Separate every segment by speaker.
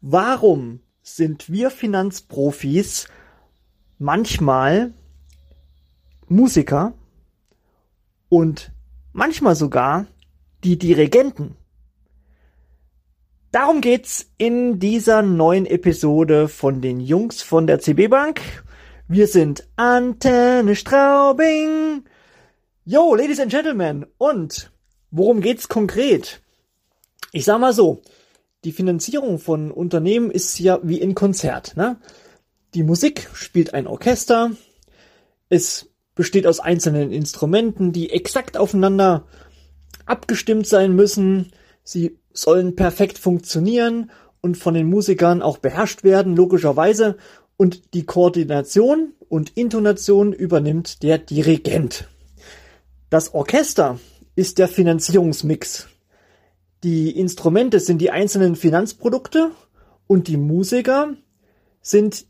Speaker 1: Warum sind wir Finanzprofis manchmal Musiker und manchmal sogar die Dirigenten? Darum geht's in dieser neuen Episode von den Jungs von der CB Bank. Wir sind Antenne Straubing. Yo, Ladies and Gentlemen. Und worum geht's konkret? Ich sag mal so, die Finanzierung von Unternehmen ist ja wie ein Konzert. Ne? Die Musik spielt ein Orchester. Es besteht aus einzelnen Instrumenten, die exakt aufeinander abgestimmt sein müssen. Sie sollen perfekt funktionieren und von den Musikern auch beherrscht werden, logischerweise. Und die Koordination und Intonation übernimmt der Dirigent. Das Orchester ist der Finanzierungsmix. Die Instrumente sind die einzelnen Finanzprodukte und die Musiker sind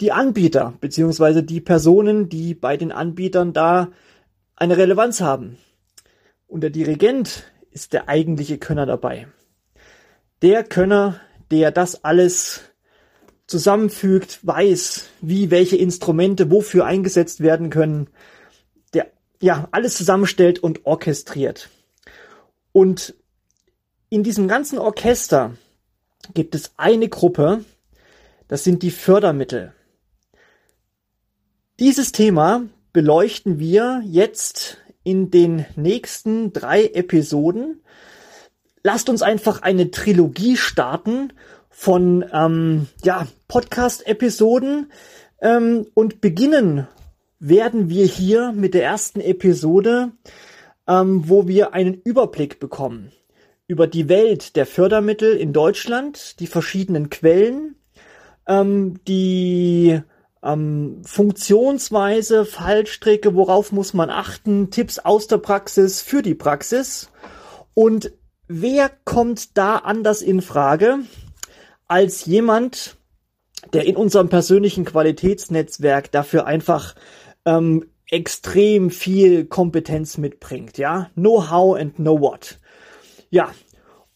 Speaker 1: die Anbieter beziehungsweise die Personen, die bei den Anbietern da eine Relevanz haben. Und der Dirigent ist der eigentliche Könner dabei der Könner, der das alles zusammenfügt, weiß, wie welche Instrumente wofür eingesetzt werden können, ja alles zusammenstellt und orchestriert. Und in diesem ganzen Orchester gibt es eine Gruppe, das sind die Fördermittel. Dieses Thema beleuchten wir jetzt in den nächsten drei Episoden lasst uns einfach eine Trilogie starten von ähm, ja, Podcast-Episoden ähm, und beginnen werden wir hier mit der ersten Episode, ähm, wo wir einen Überblick bekommen über die Welt der Fördermittel in Deutschland, die verschiedenen Quellen, ähm, die ähm, Funktionsweise, Fallstrecke, worauf muss man achten, Tipps aus der Praxis für die Praxis. Und wer kommt da anders in Frage als jemand, der in unserem persönlichen Qualitätsnetzwerk dafür einfach ähm, extrem viel Kompetenz mitbringt, ja? Know how and know what. Ja.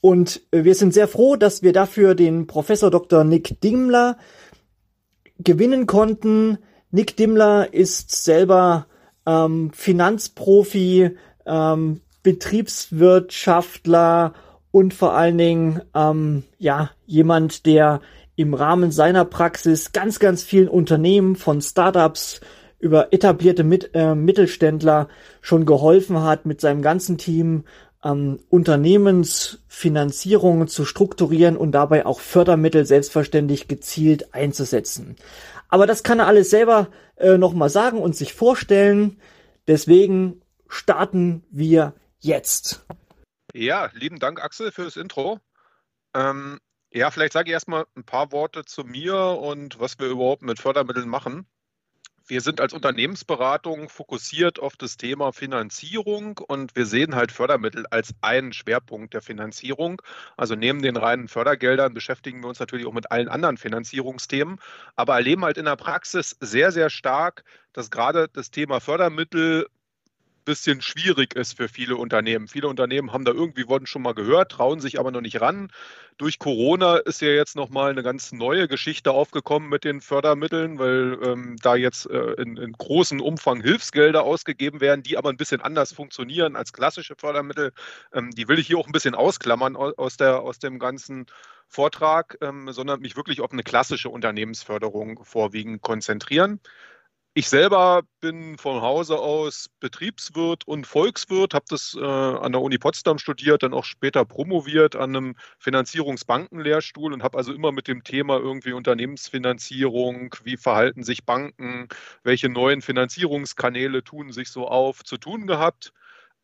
Speaker 1: Und wir sind sehr froh, dass wir dafür den Professor Dr. Nick Dimmler gewinnen konnten. Nick Dimmler ist selber ähm, Finanzprofi, ähm, Betriebswirtschaftler und vor allen Dingen ähm, ja jemand, der im Rahmen seiner Praxis ganz, ganz vielen Unternehmen von Startups über etablierte Mit äh, Mittelständler schon geholfen hat, mit seinem ganzen Team ähm, Unternehmensfinanzierungen zu strukturieren und dabei auch Fördermittel selbstverständlich gezielt einzusetzen. Aber das kann er alles selber äh, nochmal sagen und sich vorstellen. Deswegen starten wir jetzt.
Speaker 2: Ja, lieben Dank, Axel, fürs Intro. Ähm, ja, vielleicht sage ich erstmal ein paar Worte zu mir und was wir überhaupt mit Fördermitteln machen. Wir sind als Unternehmensberatung fokussiert auf das Thema Finanzierung und wir sehen halt Fördermittel als einen Schwerpunkt der Finanzierung. Also neben den reinen Fördergeldern beschäftigen wir uns natürlich auch mit allen anderen Finanzierungsthemen, aber erleben halt in der Praxis sehr, sehr stark, dass gerade das Thema Fördermittel bisschen schwierig ist für viele Unternehmen. Viele Unternehmen haben da irgendwie wurden schon mal gehört, trauen sich aber noch nicht ran. Durch Corona ist ja jetzt nochmal eine ganz neue Geschichte aufgekommen mit den Fördermitteln, weil ähm, da jetzt äh, in, in großem Umfang Hilfsgelder ausgegeben werden, die aber ein bisschen anders funktionieren als klassische Fördermittel. Ähm, die will ich hier auch ein bisschen ausklammern aus, der, aus dem ganzen Vortrag, ähm, sondern mich wirklich auf eine klassische Unternehmensförderung vorwiegend konzentrieren. Ich selber bin von Hause aus Betriebswirt und Volkswirt, habe das äh, an der Uni Potsdam studiert, dann auch später promoviert an einem Finanzierungsbankenlehrstuhl und habe also immer mit dem Thema irgendwie Unternehmensfinanzierung, wie verhalten sich Banken, welche neuen Finanzierungskanäle tun sich so auf, zu tun gehabt.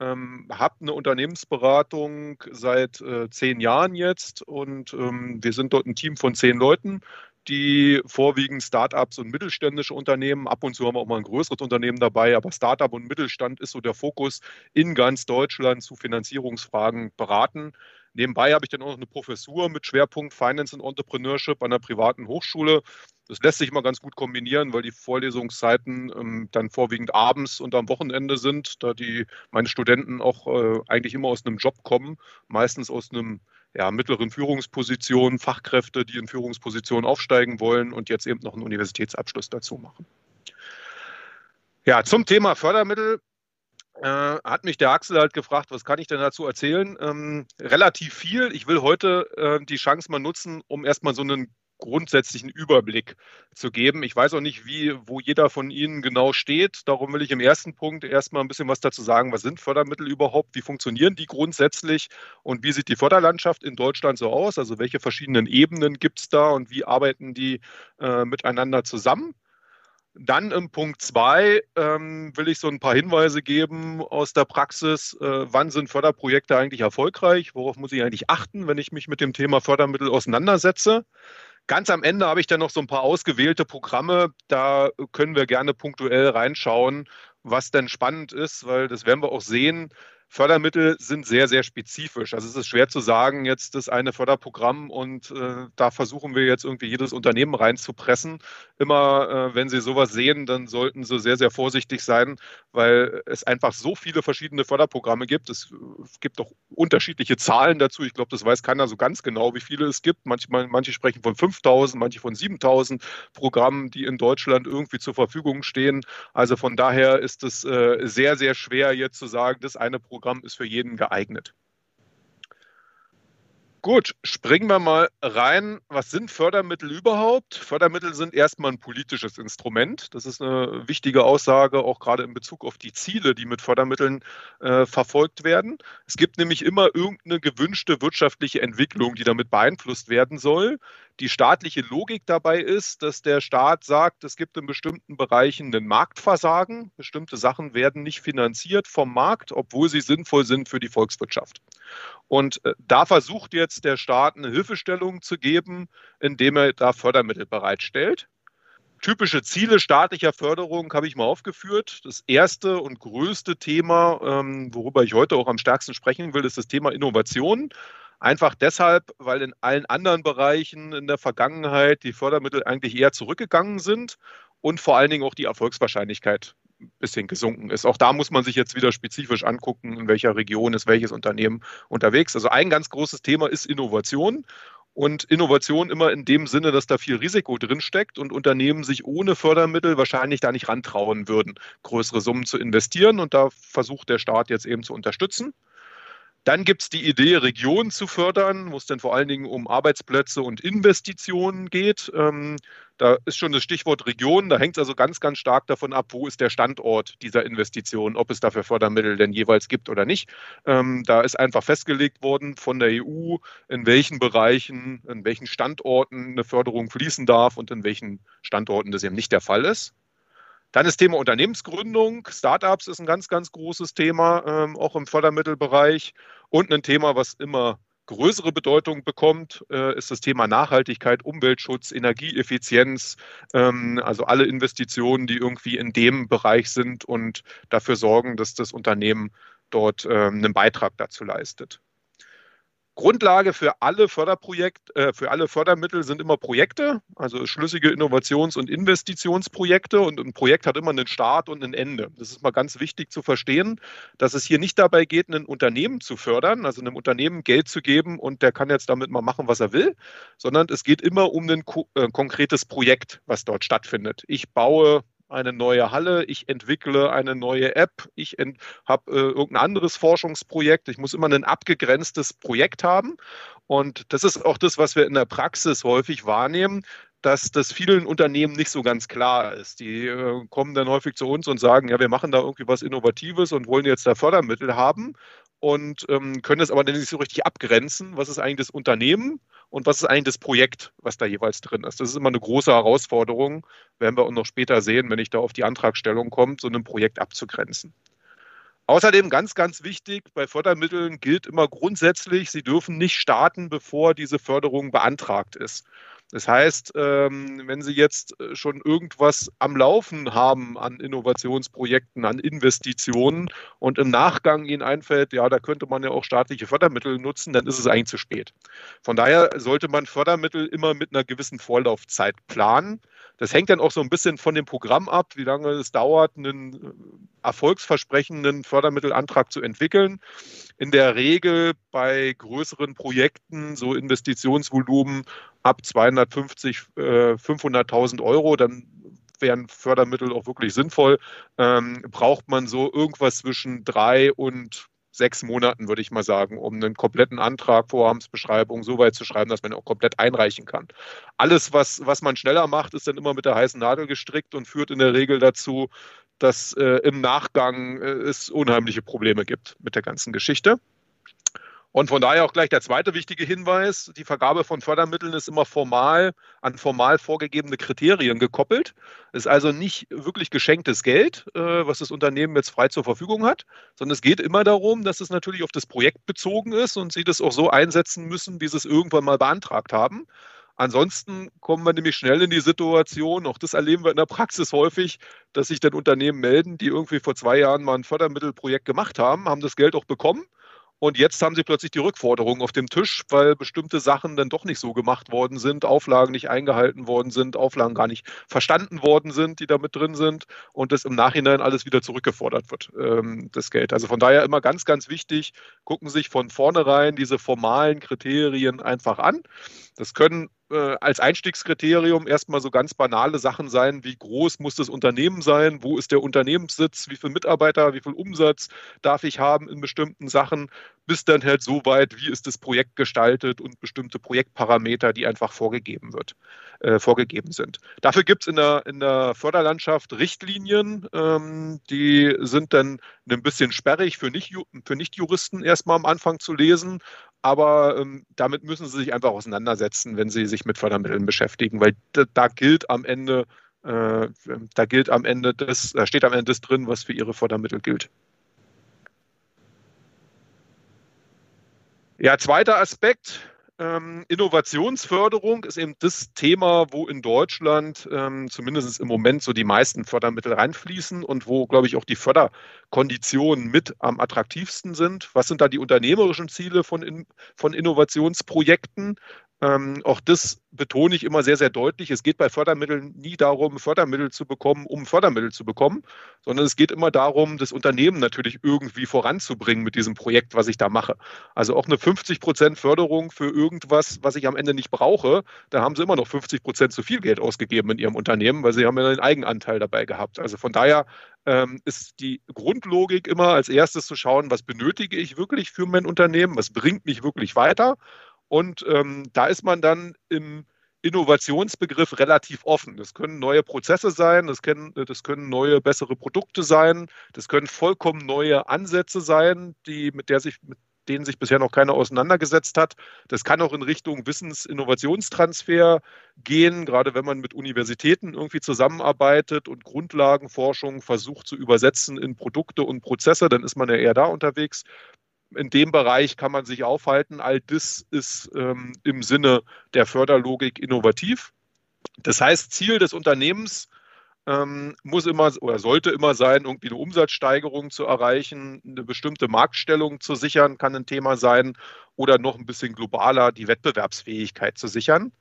Speaker 2: Ähm, habe eine Unternehmensberatung seit äh, zehn Jahren jetzt und ähm, wir sind dort ein Team von zehn Leuten die vorwiegend Startups und mittelständische Unternehmen. Ab und zu haben wir auch mal ein größeres Unternehmen dabei, aber Startup und Mittelstand ist so der Fokus in ganz Deutschland zu Finanzierungsfragen beraten. Nebenbei habe ich dann auch noch eine Professur mit Schwerpunkt Finance and Entrepreneurship an einer privaten Hochschule. Das lässt sich mal ganz gut kombinieren, weil die Vorlesungszeiten ähm, dann vorwiegend abends und am Wochenende sind, da die meine Studenten auch äh, eigentlich immer aus einem Job kommen, meistens aus einem ja, mittleren Führungspositionen, Fachkräfte, die in Führungspositionen aufsteigen wollen und jetzt eben noch einen Universitätsabschluss dazu machen. Ja, zum Thema Fördermittel äh, hat mich der Axel halt gefragt, was kann ich denn dazu erzählen? Ähm, relativ viel. Ich will heute äh, die Chance mal nutzen, um erstmal so einen grundsätzlichen Überblick zu geben. Ich weiß auch nicht, wie, wo jeder von Ihnen genau steht. Darum will ich im ersten Punkt erstmal ein bisschen was dazu sagen. Was sind Fördermittel überhaupt? Wie funktionieren die grundsätzlich? Und wie sieht die Förderlandschaft in Deutschland so aus? Also welche verschiedenen Ebenen gibt es da und wie arbeiten die äh, miteinander zusammen? Dann im Punkt zwei ähm, will ich so ein paar Hinweise geben aus der Praxis. Äh, wann sind Förderprojekte eigentlich erfolgreich? Worauf muss ich eigentlich achten, wenn ich mich mit dem Thema Fördermittel auseinandersetze? Ganz am Ende habe ich dann noch so ein paar ausgewählte Programme. Da können wir gerne punktuell reinschauen, was denn spannend ist, weil das werden wir auch sehen. Fördermittel sind sehr, sehr spezifisch. Also es ist schwer zu sagen, jetzt das eine Förderprogramm und äh, da versuchen wir jetzt irgendwie jedes Unternehmen reinzupressen. Immer, äh, wenn Sie sowas sehen, dann sollten Sie sehr, sehr vorsichtig sein, weil es einfach so viele verschiedene Förderprogramme gibt. Es gibt auch unterschiedliche Zahlen dazu. Ich glaube, das weiß keiner so ganz genau, wie viele es gibt. Manchmal, manche sprechen von 5000, manche von 7000 Programmen, die in Deutschland irgendwie zur Verfügung stehen. Also von daher ist es äh, sehr, sehr schwer jetzt zu sagen, das eine Programm Programm ist für jeden geeignet. Gut, springen wir mal rein. Was sind Fördermittel überhaupt? Fördermittel sind erstmal ein politisches Instrument. Das ist eine wichtige Aussage, auch gerade in Bezug auf die Ziele, die mit Fördermitteln äh, verfolgt werden. Es gibt nämlich immer irgendeine gewünschte wirtschaftliche Entwicklung, die damit beeinflusst werden soll. Die staatliche Logik dabei ist, dass der Staat sagt, es gibt in bestimmten Bereichen einen Marktversagen. Bestimmte Sachen werden nicht finanziert vom Markt, obwohl sie sinnvoll sind für die Volkswirtschaft. Und äh, da versucht jetzt der Staat eine Hilfestellung zu geben, indem er da Fördermittel bereitstellt. Typische Ziele staatlicher Förderung habe ich mal aufgeführt. Das erste und größte Thema, ähm, worüber ich heute auch am stärksten sprechen will, ist das Thema Innovation. Einfach deshalb, weil in allen anderen Bereichen in der Vergangenheit die Fördermittel eigentlich eher zurückgegangen sind und vor allen Dingen auch die Erfolgswahrscheinlichkeit ein bisschen gesunken ist. Auch da muss man sich jetzt wieder spezifisch angucken, in welcher Region ist welches Unternehmen unterwegs. Also ein ganz großes Thema ist Innovation. Und Innovation immer in dem Sinne, dass da viel Risiko drinsteckt und Unternehmen sich ohne Fördermittel wahrscheinlich da nicht rantrauen würden, größere Summen zu investieren. Und da versucht der Staat jetzt eben zu unterstützen. Dann gibt es die Idee, Regionen zu fördern, wo es dann vor allen Dingen um Arbeitsplätze und Investitionen geht. Ähm, da ist schon das Stichwort Region. Da hängt es also ganz, ganz stark davon ab, wo ist der Standort dieser Investition, ob es dafür Fördermittel denn jeweils gibt oder nicht. Ähm, da ist einfach festgelegt worden von der EU, in welchen Bereichen, in welchen Standorten eine Förderung fließen darf und in welchen Standorten das eben nicht der Fall ist. Dann das Thema Unternehmensgründung. Startups ist ein ganz, ganz großes Thema, ähm, auch im Fördermittelbereich. Und ein Thema, was immer größere Bedeutung bekommt, äh, ist das Thema Nachhaltigkeit, Umweltschutz, Energieeffizienz, ähm, also alle Investitionen, die irgendwie in dem Bereich sind und dafür sorgen, dass das Unternehmen dort ähm, einen Beitrag dazu leistet. Grundlage für alle Förderprojekte, äh, für alle Fördermittel sind immer Projekte, also schlüssige Innovations- und Investitionsprojekte. Und ein Projekt hat immer einen Start und ein Ende. Das ist mal ganz wichtig zu verstehen, dass es hier nicht dabei geht, ein Unternehmen zu fördern, also einem Unternehmen Geld zu geben und der kann jetzt damit mal machen, was er will, sondern es geht immer um ein äh, konkretes Projekt, was dort stattfindet. Ich baue eine neue Halle, ich entwickle eine neue App, ich habe äh, irgendein anderes Forschungsprojekt. Ich muss immer ein abgegrenztes Projekt haben. Und das ist auch das, was wir in der Praxis häufig wahrnehmen, dass das vielen Unternehmen nicht so ganz klar ist. Die äh, kommen dann häufig zu uns und sagen, ja, wir machen da irgendwie was Innovatives und wollen jetzt da Fördermittel haben und ähm, können es aber nicht so richtig abgrenzen. Was ist eigentlich das Unternehmen? und was ist eigentlich das Projekt, was da jeweils drin ist. Das ist immer eine große Herausforderung, werden wir auch noch später sehen, wenn ich da auf die Antragstellung komme, so ein Projekt abzugrenzen. Außerdem ganz, ganz wichtig, bei Fördermitteln gilt immer grundsätzlich, sie dürfen nicht starten, bevor diese Förderung beantragt ist. Das heißt, ähm, wenn Sie jetzt äh, schon irgendwas am Laufen haben an Innovationsprojekten, an Investitionen und im Nachgang Ihnen einfällt, ja, da könnte man ja auch staatliche Fördermittel nutzen, dann ist es eigentlich zu spät. Von daher sollte man Fördermittel immer mit einer gewissen Vorlaufzeit planen. Das hängt dann auch so ein bisschen von dem Programm ab, wie lange es dauert, einen äh, erfolgsversprechenden Fördermittelantrag zu entwickeln. In der Regel bei größeren Projekten, so Investitionsvolumen ab 250, äh, 500.000 Euro, dann wären Fördermittel auch wirklich sinnvoll, ähm, braucht man so irgendwas zwischen drei und sechs Monaten, würde ich mal sagen, um einen kompletten Antrag, Vorhabensbeschreibung so weit zu schreiben, dass man ihn auch komplett einreichen kann. Alles, was, was man schneller macht, ist dann immer mit der heißen Nadel gestrickt und führt in der Regel dazu, dass äh, im Nachgang äh, es unheimliche Probleme gibt mit der ganzen Geschichte. Und von daher auch gleich der zweite wichtige Hinweis. Die Vergabe von Fördermitteln ist immer formal an formal vorgegebene Kriterien gekoppelt. Ist also nicht wirklich geschenktes Geld, äh, was das Unternehmen jetzt frei zur Verfügung hat, sondern es geht immer darum, dass es natürlich auf das Projekt bezogen ist und sie das auch so einsetzen müssen, wie sie es irgendwann mal beantragt haben. Ansonsten kommen wir nämlich schnell in die Situation, auch das erleben wir in der Praxis häufig, dass sich dann Unternehmen melden, die irgendwie vor zwei Jahren mal ein Fördermittelprojekt gemacht haben, haben das Geld auch bekommen und jetzt haben sie plötzlich die Rückforderung auf dem Tisch, weil bestimmte Sachen dann doch nicht so gemacht worden sind, Auflagen nicht eingehalten worden sind, Auflagen gar nicht verstanden worden sind, die da mit drin sind und das im Nachhinein alles wieder zurückgefordert wird, ähm, das Geld. Also von daher immer ganz, ganz wichtig, gucken sich von vornherein diese formalen Kriterien einfach an. Das können äh, als Einstiegskriterium erstmal so ganz banale Sachen sein, wie groß muss das Unternehmen sein, wo ist der Unternehmenssitz, wie viele Mitarbeiter, wie viel Umsatz darf ich haben in bestimmten Sachen, bis dann halt so weit, wie ist das Projekt gestaltet und bestimmte Projektparameter, die einfach vorgegeben wird, äh, vorgegeben sind. Dafür gibt es in der, in der Förderlandschaft Richtlinien, ähm, die sind dann ein bisschen sperrig für, nicht, für Nichtjuristen erstmal am Anfang zu lesen, aber ähm, damit müssen Sie sich einfach auseinandersetzen, wenn Sie sich mit Fördermitteln beschäftigen, weil da, da gilt am Ende, äh, da gilt am Ende das, da steht am Ende das drin, was für Ihre Fördermittel gilt. Ja, zweiter Aspekt, ähm, Innovationsförderung ist eben das Thema, wo in Deutschland ähm, zumindest im Moment so die meisten Fördermittel reinfließen und wo, glaube ich, auch die Förderkonditionen mit am attraktivsten sind. Was sind da die unternehmerischen Ziele von, von Innovationsprojekten? Ähm, auch das betone ich immer sehr, sehr deutlich. Es geht bei Fördermitteln nie darum, Fördermittel zu bekommen, um Fördermittel zu bekommen, sondern es geht immer darum, das Unternehmen natürlich irgendwie voranzubringen mit diesem Projekt, was ich da mache. Also auch eine 50 Prozent Förderung für irgendwas, was ich am Ende nicht brauche, da haben sie immer noch 50 Prozent zu viel Geld ausgegeben in ihrem Unternehmen, weil sie haben ja einen Eigenanteil dabei gehabt. Also von daher ähm, ist die Grundlogik immer als erstes zu schauen, was benötige ich wirklich für mein Unternehmen, was bringt mich wirklich weiter und ähm, da ist man dann im Innovationsbegriff relativ offen. Das können neue Prozesse sein, das können, das können neue, bessere Produkte sein, das können vollkommen neue Ansätze sein, die, mit, der sich, mit denen sich bisher noch keiner auseinandergesetzt hat. Das kann auch in Richtung Wissensinnovationstransfer gehen, gerade wenn man mit Universitäten irgendwie zusammenarbeitet und Grundlagenforschung versucht zu übersetzen in Produkte und Prozesse, dann ist man ja eher da unterwegs in dem Bereich kann man sich aufhalten. All das ist ähm, im Sinne der Förderlogik innovativ. Das heißt, Ziel des Unternehmens ähm, muss immer oder sollte immer sein, irgendwie eine Umsatzsteigerung zu erreichen, eine bestimmte Marktstellung zu sichern, kann ein Thema sein, oder noch ein bisschen globaler die Wettbewerbsfähigkeit zu sichern.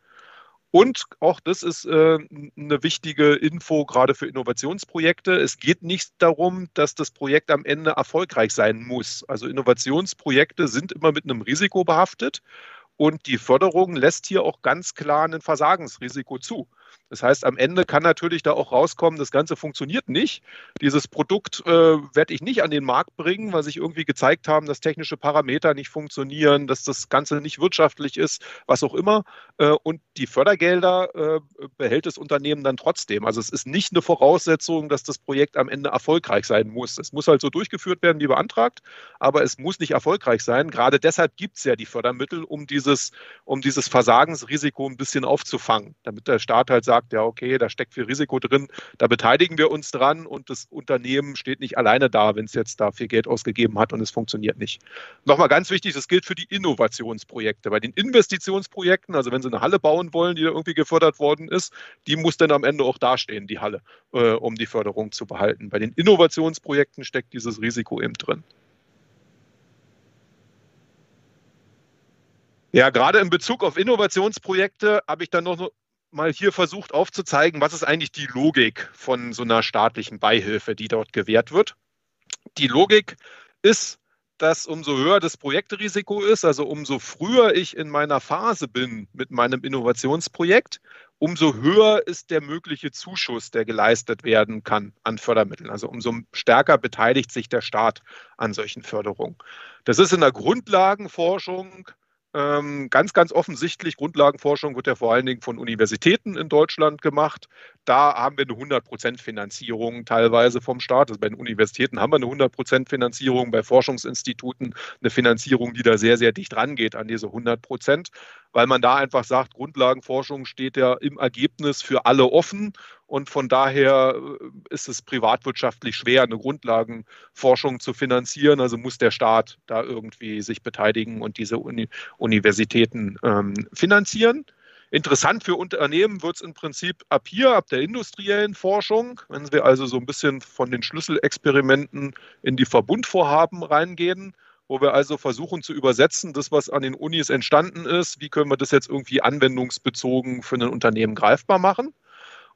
Speaker 2: Und auch das ist äh, eine wichtige Info gerade für Innovationsprojekte. Es geht nicht darum, dass das Projekt am Ende erfolgreich sein muss. Also Innovationsprojekte sind immer mit einem Risiko behaftet und die Förderung lässt hier auch ganz klar ein Versagensrisiko zu. Das heißt, am Ende kann natürlich da auch rauskommen, das Ganze funktioniert nicht. Dieses Produkt äh, werde ich nicht an den Markt bringen, weil sich irgendwie gezeigt haben, dass technische Parameter nicht funktionieren, dass das Ganze nicht wirtschaftlich ist, was auch immer. Äh, und die Fördergelder äh, behält das Unternehmen dann trotzdem. Also es ist nicht eine Voraussetzung, dass das Projekt am Ende erfolgreich sein muss. Es muss halt so durchgeführt werden, wie beantragt, aber es muss nicht erfolgreich sein. Gerade deshalb gibt es ja die Fördermittel, um dieses, um dieses Versagensrisiko ein bisschen aufzufangen, damit der Staat halt halt sagt, ja, okay, da steckt viel Risiko drin, da beteiligen wir uns dran und das Unternehmen steht nicht alleine da, wenn es jetzt da viel Geld ausgegeben hat und es funktioniert nicht. Nochmal ganz wichtig, das gilt für die Innovationsprojekte. Bei den Investitionsprojekten, also wenn Sie eine Halle bauen wollen, die da irgendwie gefördert worden ist, die muss dann am Ende auch dastehen, die Halle, äh, um die Förderung zu behalten. Bei den Innovationsprojekten steckt dieses Risiko eben drin. Ja, gerade in Bezug auf Innovationsprojekte habe ich dann noch mal hier versucht aufzuzeigen, was ist eigentlich die Logik von so einer staatlichen Beihilfe, die dort gewährt wird. Die Logik ist, dass umso höher das Projektrisiko ist, also umso früher ich in meiner Phase bin mit meinem Innovationsprojekt, umso höher ist der mögliche Zuschuss, der geleistet werden kann an Fördermitteln. Also umso stärker beteiligt sich der Staat an solchen Förderungen. Das ist in der Grundlagenforschung ganz, ganz offensichtlich, Grundlagenforschung wird ja vor allen Dingen von Universitäten in Deutschland gemacht. Da haben wir eine 100% Finanzierung teilweise vom Staat. Also bei den Universitäten haben wir eine 100% Finanzierung, bei Forschungsinstituten eine Finanzierung, die da sehr, sehr dicht rangeht an diese 100%, weil man da einfach sagt, Grundlagenforschung steht ja im Ergebnis für alle offen und von daher äh, ist es privatwirtschaftlich schwer, eine Grundlagenforschung zu finanzieren. Also muss der Staat da irgendwie sich beteiligen und diese Uni Universitäten ähm, finanzieren. Interessant für Unternehmen wird es im Prinzip ab hier, ab der industriellen Forschung, wenn wir also so ein bisschen von den Schlüsselexperimenten in die Verbundvorhaben reingehen, wo wir also versuchen zu übersetzen, das, was an den Unis entstanden ist, wie können wir das jetzt irgendwie anwendungsbezogen für ein Unternehmen greifbar machen.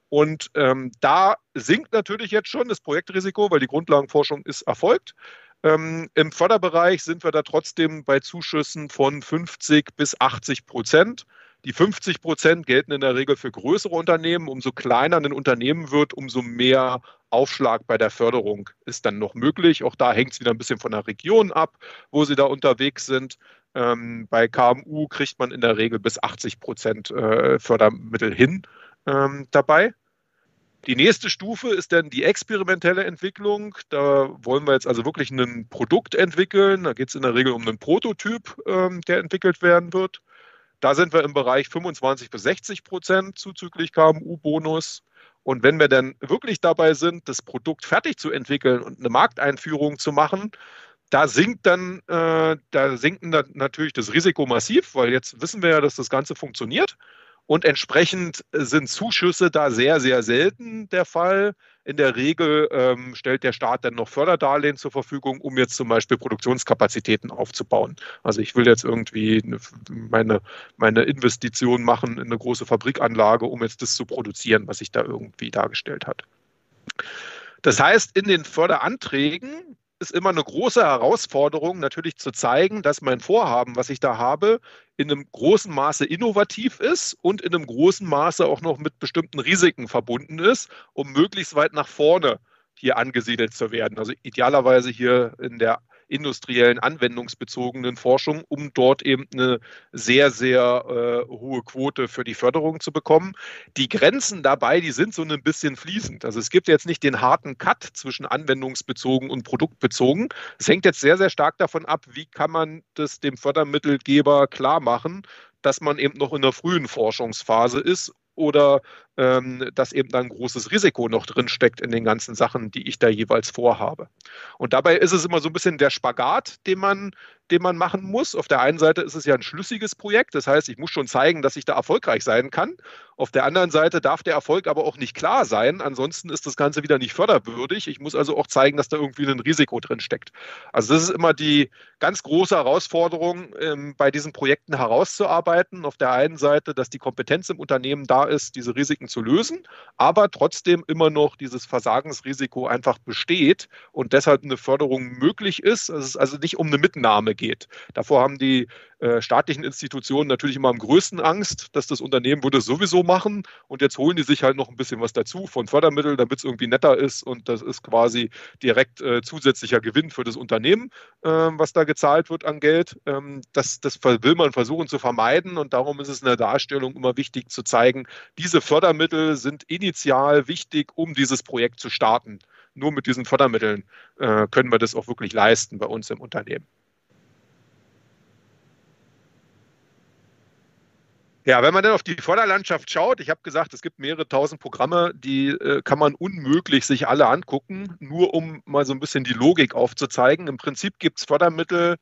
Speaker 2: Und ähm, da sinkt natürlich jetzt schon das Projektrisiko, weil die Grundlagenforschung ist erfolgt. Ähm, Im Förderbereich sind wir da trotzdem bei Zuschüssen von 50 bis 80 Prozent. Die 50 Prozent gelten in der Regel für größere Unternehmen. Umso kleiner ein Unternehmen wird, umso mehr Aufschlag bei der Förderung ist dann noch möglich. Auch da hängt es wieder ein bisschen von der Region ab, wo Sie da unterwegs sind. Ähm, bei KMU kriegt man in der Regel bis 80 Prozent äh, Fördermittel hin ähm, dabei. Die nächste Stufe ist dann die experimentelle Entwicklung. Da wollen wir jetzt also wirklich ein Produkt entwickeln. Da geht es in der Regel um einen Prototyp, ähm, der entwickelt werden wird. Da sind wir im Bereich 25 bis 60 Prozent zuzüglich KMU-Bonus. Und wenn wir dann wirklich dabei sind, das Produkt fertig zu entwickeln und eine Markteinführung zu machen, da sinkt dann, äh, da sinkt dann natürlich das Risiko massiv, weil jetzt wissen wir ja, dass das Ganze funktioniert. Und entsprechend sind Zuschüsse da sehr, sehr selten der Fall. In der Regel ähm, stellt der Staat dann noch Förderdarlehen zur Verfügung, um jetzt zum Beispiel Produktionskapazitäten aufzubauen. Also ich will jetzt irgendwie meine, meine Investition machen in eine große Fabrikanlage, um jetzt das zu produzieren, was sich da irgendwie dargestellt hat. Das heißt, in den Förderanträgen ist immer eine große Herausforderung, natürlich zu zeigen, dass mein Vorhaben, was ich da habe, in einem großen Maße innovativ ist und in einem großen Maße auch noch mit bestimmten Risiken verbunden ist, um möglichst weit nach vorne hier angesiedelt zu werden. Also idealerweise hier in der industriellen, anwendungsbezogenen Forschung, um dort eben eine sehr, sehr äh, hohe Quote für die Förderung zu bekommen. Die Grenzen dabei, die sind so ein bisschen fließend. Also es gibt jetzt nicht den harten Cut zwischen anwendungsbezogen und produktbezogen. Es hängt jetzt sehr, sehr stark davon ab, wie kann man das dem Fördermittelgeber klar machen, dass man eben noch in der frühen Forschungsphase ist oder ähm, dass eben dann ein großes Risiko noch drin steckt in den ganzen Sachen, die ich da jeweils vorhabe. Und dabei ist es immer so ein bisschen der Spagat, den man, den man machen muss. Auf der einen Seite ist es ja ein schlüssiges Projekt, das heißt, ich muss schon zeigen, dass ich da erfolgreich sein kann. Auf der anderen Seite darf der Erfolg aber auch nicht klar sein, ansonsten ist das Ganze wieder nicht förderwürdig. Ich muss also auch zeigen, dass da irgendwie ein Risiko drin steckt. Also das ist immer die ganz große Herausforderung, ähm, bei diesen Projekten herauszuarbeiten. Auf der einen Seite, dass die Kompetenz im Unternehmen da ist, diese Risiken zu lösen, aber trotzdem immer noch dieses Versagensrisiko einfach besteht und deshalb eine Förderung möglich ist. Dass es also nicht um eine Mitnahme geht. Davor haben die äh, staatlichen Institutionen natürlich immer am größten Angst, dass das Unternehmen würde es sowieso machen und jetzt holen die sich halt noch ein bisschen was dazu von Fördermitteln, damit es irgendwie netter ist und das ist quasi direkt äh, zusätzlicher Gewinn für das Unternehmen, äh, was da gezahlt wird an Geld. Ähm, das, das will man versuchen zu vermeiden und darum ist es in der Darstellung immer wichtig zu zeigen, diese Fördermittel sind initial wichtig, um dieses Projekt zu starten. Nur mit diesen Fördermitteln äh, können wir das auch wirklich leisten bei uns im Unternehmen. Ja, wenn man dann auf die Förderlandschaft schaut, ich habe gesagt, es gibt mehrere tausend Programme, die äh, kann man unmöglich sich alle angucken, nur um mal so ein bisschen die Logik aufzuzeigen. Im Prinzip gibt es Fördermittel,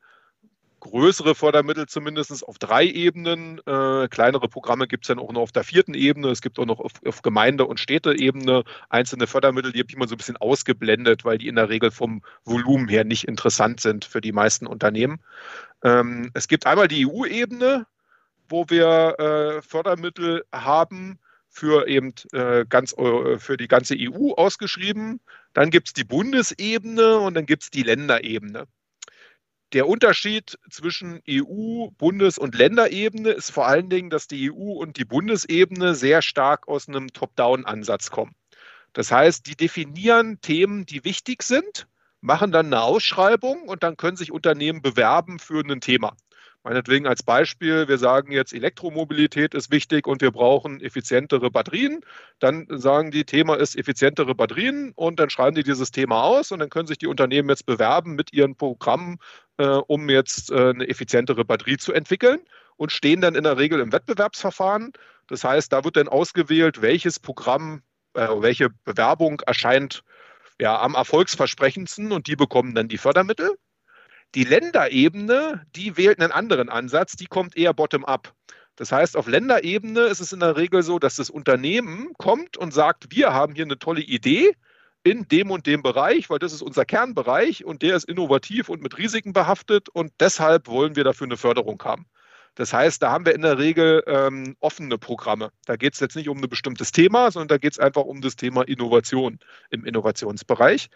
Speaker 2: größere Fördermittel zumindest auf drei Ebenen. Äh, kleinere Programme gibt es dann auch noch auf der vierten Ebene. Es gibt auch noch auf, auf Gemeinde- und Städteebene einzelne Fördermittel, die habe ich mal so ein bisschen ausgeblendet, weil die in der Regel vom Volumen her nicht interessant sind für die meisten Unternehmen. Ähm, es gibt einmal die EU-Ebene, wo wir äh, Fördermittel haben für eben äh, ganz für die ganze EU ausgeschrieben. Dann gibt es die Bundesebene und dann gibt es die Länderebene. Der Unterschied zwischen EU, Bundes- und Länderebene ist vor allen Dingen, dass die EU und die Bundesebene sehr stark aus einem Top-Down-Ansatz kommen. Das heißt, die definieren Themen, die wichtig sind, machen dann eine Ausschreibung und dann können sich Unternehmen bewerben für ein Thema. Meinetwegen als Beispiel, wir sagen jetzt, Elektromobilität ist wichtig und wir brauchen effizientere Batterien. Dann sagen die, Thema ist effizientere Batterien und dann schreiben die dieses Thema aus und dann können sich die Unternehmen jetzt bewerben mit ihren Programmen, äh, um jetzt äh, eine effizientere Batterie zu entwickeln und stehen dann in der Regel im Wettbewerbsverfahren. Das heißt, da wird dann ausgewählt, welches Programm, äh, welche Bewerbung erscheint ja, am erfolgsversprechendsten und die bekommen dann die Fördermittel. Die Länderebene, die wählt einen anderen Ansatz, die kommt eher bottom-up. Das heißt, auf Länderebene ist es in der Regel so, dass das Unternehmen kommt und sagt, wir haben hier eine tolle Idee in dem und dem Bereich, weil das ist unser Kernbereich und der ist innovativ und mit Risiken behaftet und deshalb wollen wir dafür eine Förderung haben. Das heißt, da haben wir in der Regel ähm, offene Programme. Da geht es jetzt nicht um ein bestimmtes Thema, sondern da geht es einfach um das Thema Innovation im Innovationsbereich.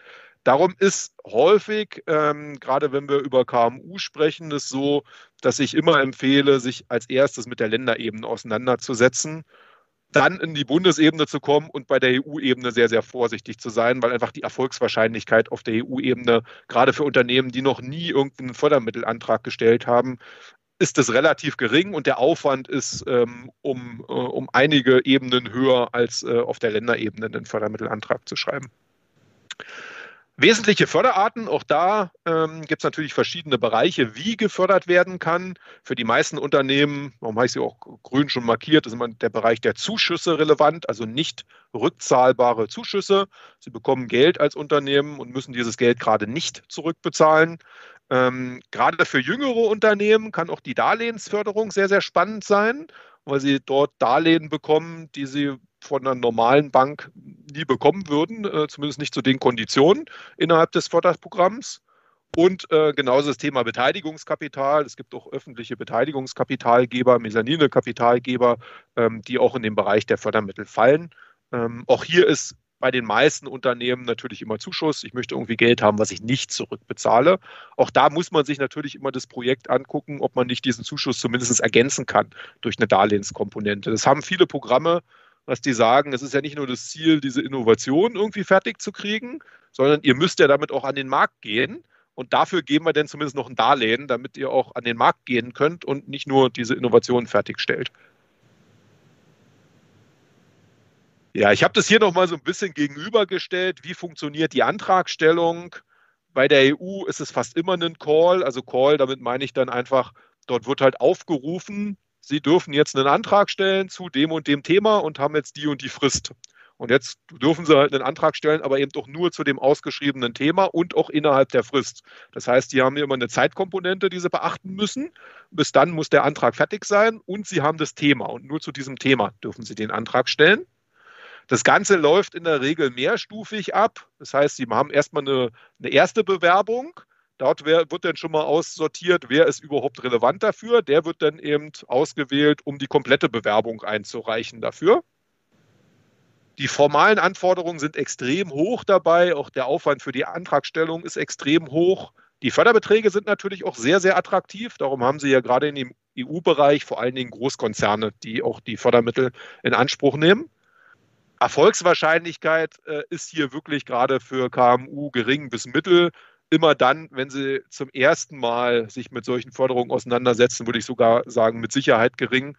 Speaker 2: Darum ist häufig, ähm, gerade wenn wir über KMU sprechen, es so, dass ich immer empfehle, sich als erstes mit der Länderebene auseinanderzusetzen, dann in die Bundesebene zu kommen und bei der EU-Ebene sehr, sehr vorsichtig zu sein, weil einfach die Erfolgswahrscheinlichkeit auf der EU-Ebene, gerade für Unternehmen, die noch nie irgendeinen Fördermittelantrag gestellt haben, ist es relativ gering und der Aufwand ist ähm, um, äh, um einige Ebenen höher als äh, auf der Länderebene einen Fördermittelantrag zu schreiben. Wesentliche Förderarten, auch da ähm, gibt es natürlich verschiedene Bereiche, wie gefördert werden kann. Für die meisten Unternehmen, warum ich sie auch grün schon markiert, ist immer der Bereich der Zuschüsse relevant, also nicht rückzahlbare Zuschüsse. Sie bekommen Geld als Unternehmen und müssen dieses Geld gerade nicht zurückbezahlen. Ähm, gerade für jüngere Unternehmen kann auch die Darlehensförderung sehr, sehr spannend sein, weil sie dort Darlehen bekommen, die sie von einer normalen Bank nie bekommen würden, äh, zumindest nicht zu den Konditionen innerhalb des Förderprogramms. Und äh, genauso das Thema Beteiligungskapital. Es gibt auch öffentliche Beteiligungskapitalgeber, Mezzanine-Kapitalgeber, ähm, die auch in den Bereich der Fördermittel fallen. Ähm, auch hier ist bei den meisten Unternehmen natürlich immer Zuschuss. Ich möchte irgendwie Geld haben, was ich nicht zurückbezahle. Auch da muss man sich natürlich immer das Projekt angucken, ob man nicht diesen Zuschuss zumindest ergänzen kann durch eine Darlehenskomponente. Das haben viele Programme was die sagen, es ist ja nicht nur das Ziel, diese Innovation irgendwie fertig zu kriegen, sondern ihr müsst ja damit auch an den Markt gehen. Und dafür geben wir dann zumindest noch ein Darlehen, damit ihr auch an den Markt gehen könnt und nicht nur diese Innovation fertigstellt. Ja, ich habe das hier nochmal so ein bisschen gegenübergestellt. Wie funktioniert die Antragstellung? Bei der EU ist es fast immer ein Call. Also Call, damit meine ich dann einfach, dort wird halt aufgerufen, Sie dürfen jetzt einen Antrag stellen zu dem und dem Thema und haben jetzt die und die Frist. Und jetzt dürfen Sie halt einen Antrag stellen, aber eben doch nur zu dem ausgeschriebenen Thema und auch innerhalb der Frist. Das heißt, die haben immer eine Zeitkomponente, die Sie beachten müssen. Bis dann muss der Antrag fertig sein und Sie haben das Thema. Und nur zu diesem Thema dürfen Sie den Antrag stellen. Das Ganze läuft in der Regel mehrstufig ab. Das heißt, Sie haben erstmal eine, eine erste Bewerbung Dort wird dann schon mal aussortiert, wer ist überhaupt relevant dafür. Der wird dann eben ausgewählt, um die komplette Bewerbung einzureichen dafür. Die formalen Anforderungen sind extrem hoch dabei. Auch der Aufwand für die Antragstellung ist extrem hoch. Die Förderbeträge sind natürlich auch sehr, sehr attraktiv. Darum haben Sie ja gerade in dem EU-Bereich vor allen Dingen Großkonzerne, die auch die Fördermittel in Anspruch nehmen. Erfolgswahrscheinlichkeit äh, ist hier wirklich gerade für KMU gering bis mittel immer dann, wenn sie zum ersten Mal sich mit solchen Förderungen auseinandersetzen, würde ich sogar sagen, mit Sicherheit gering.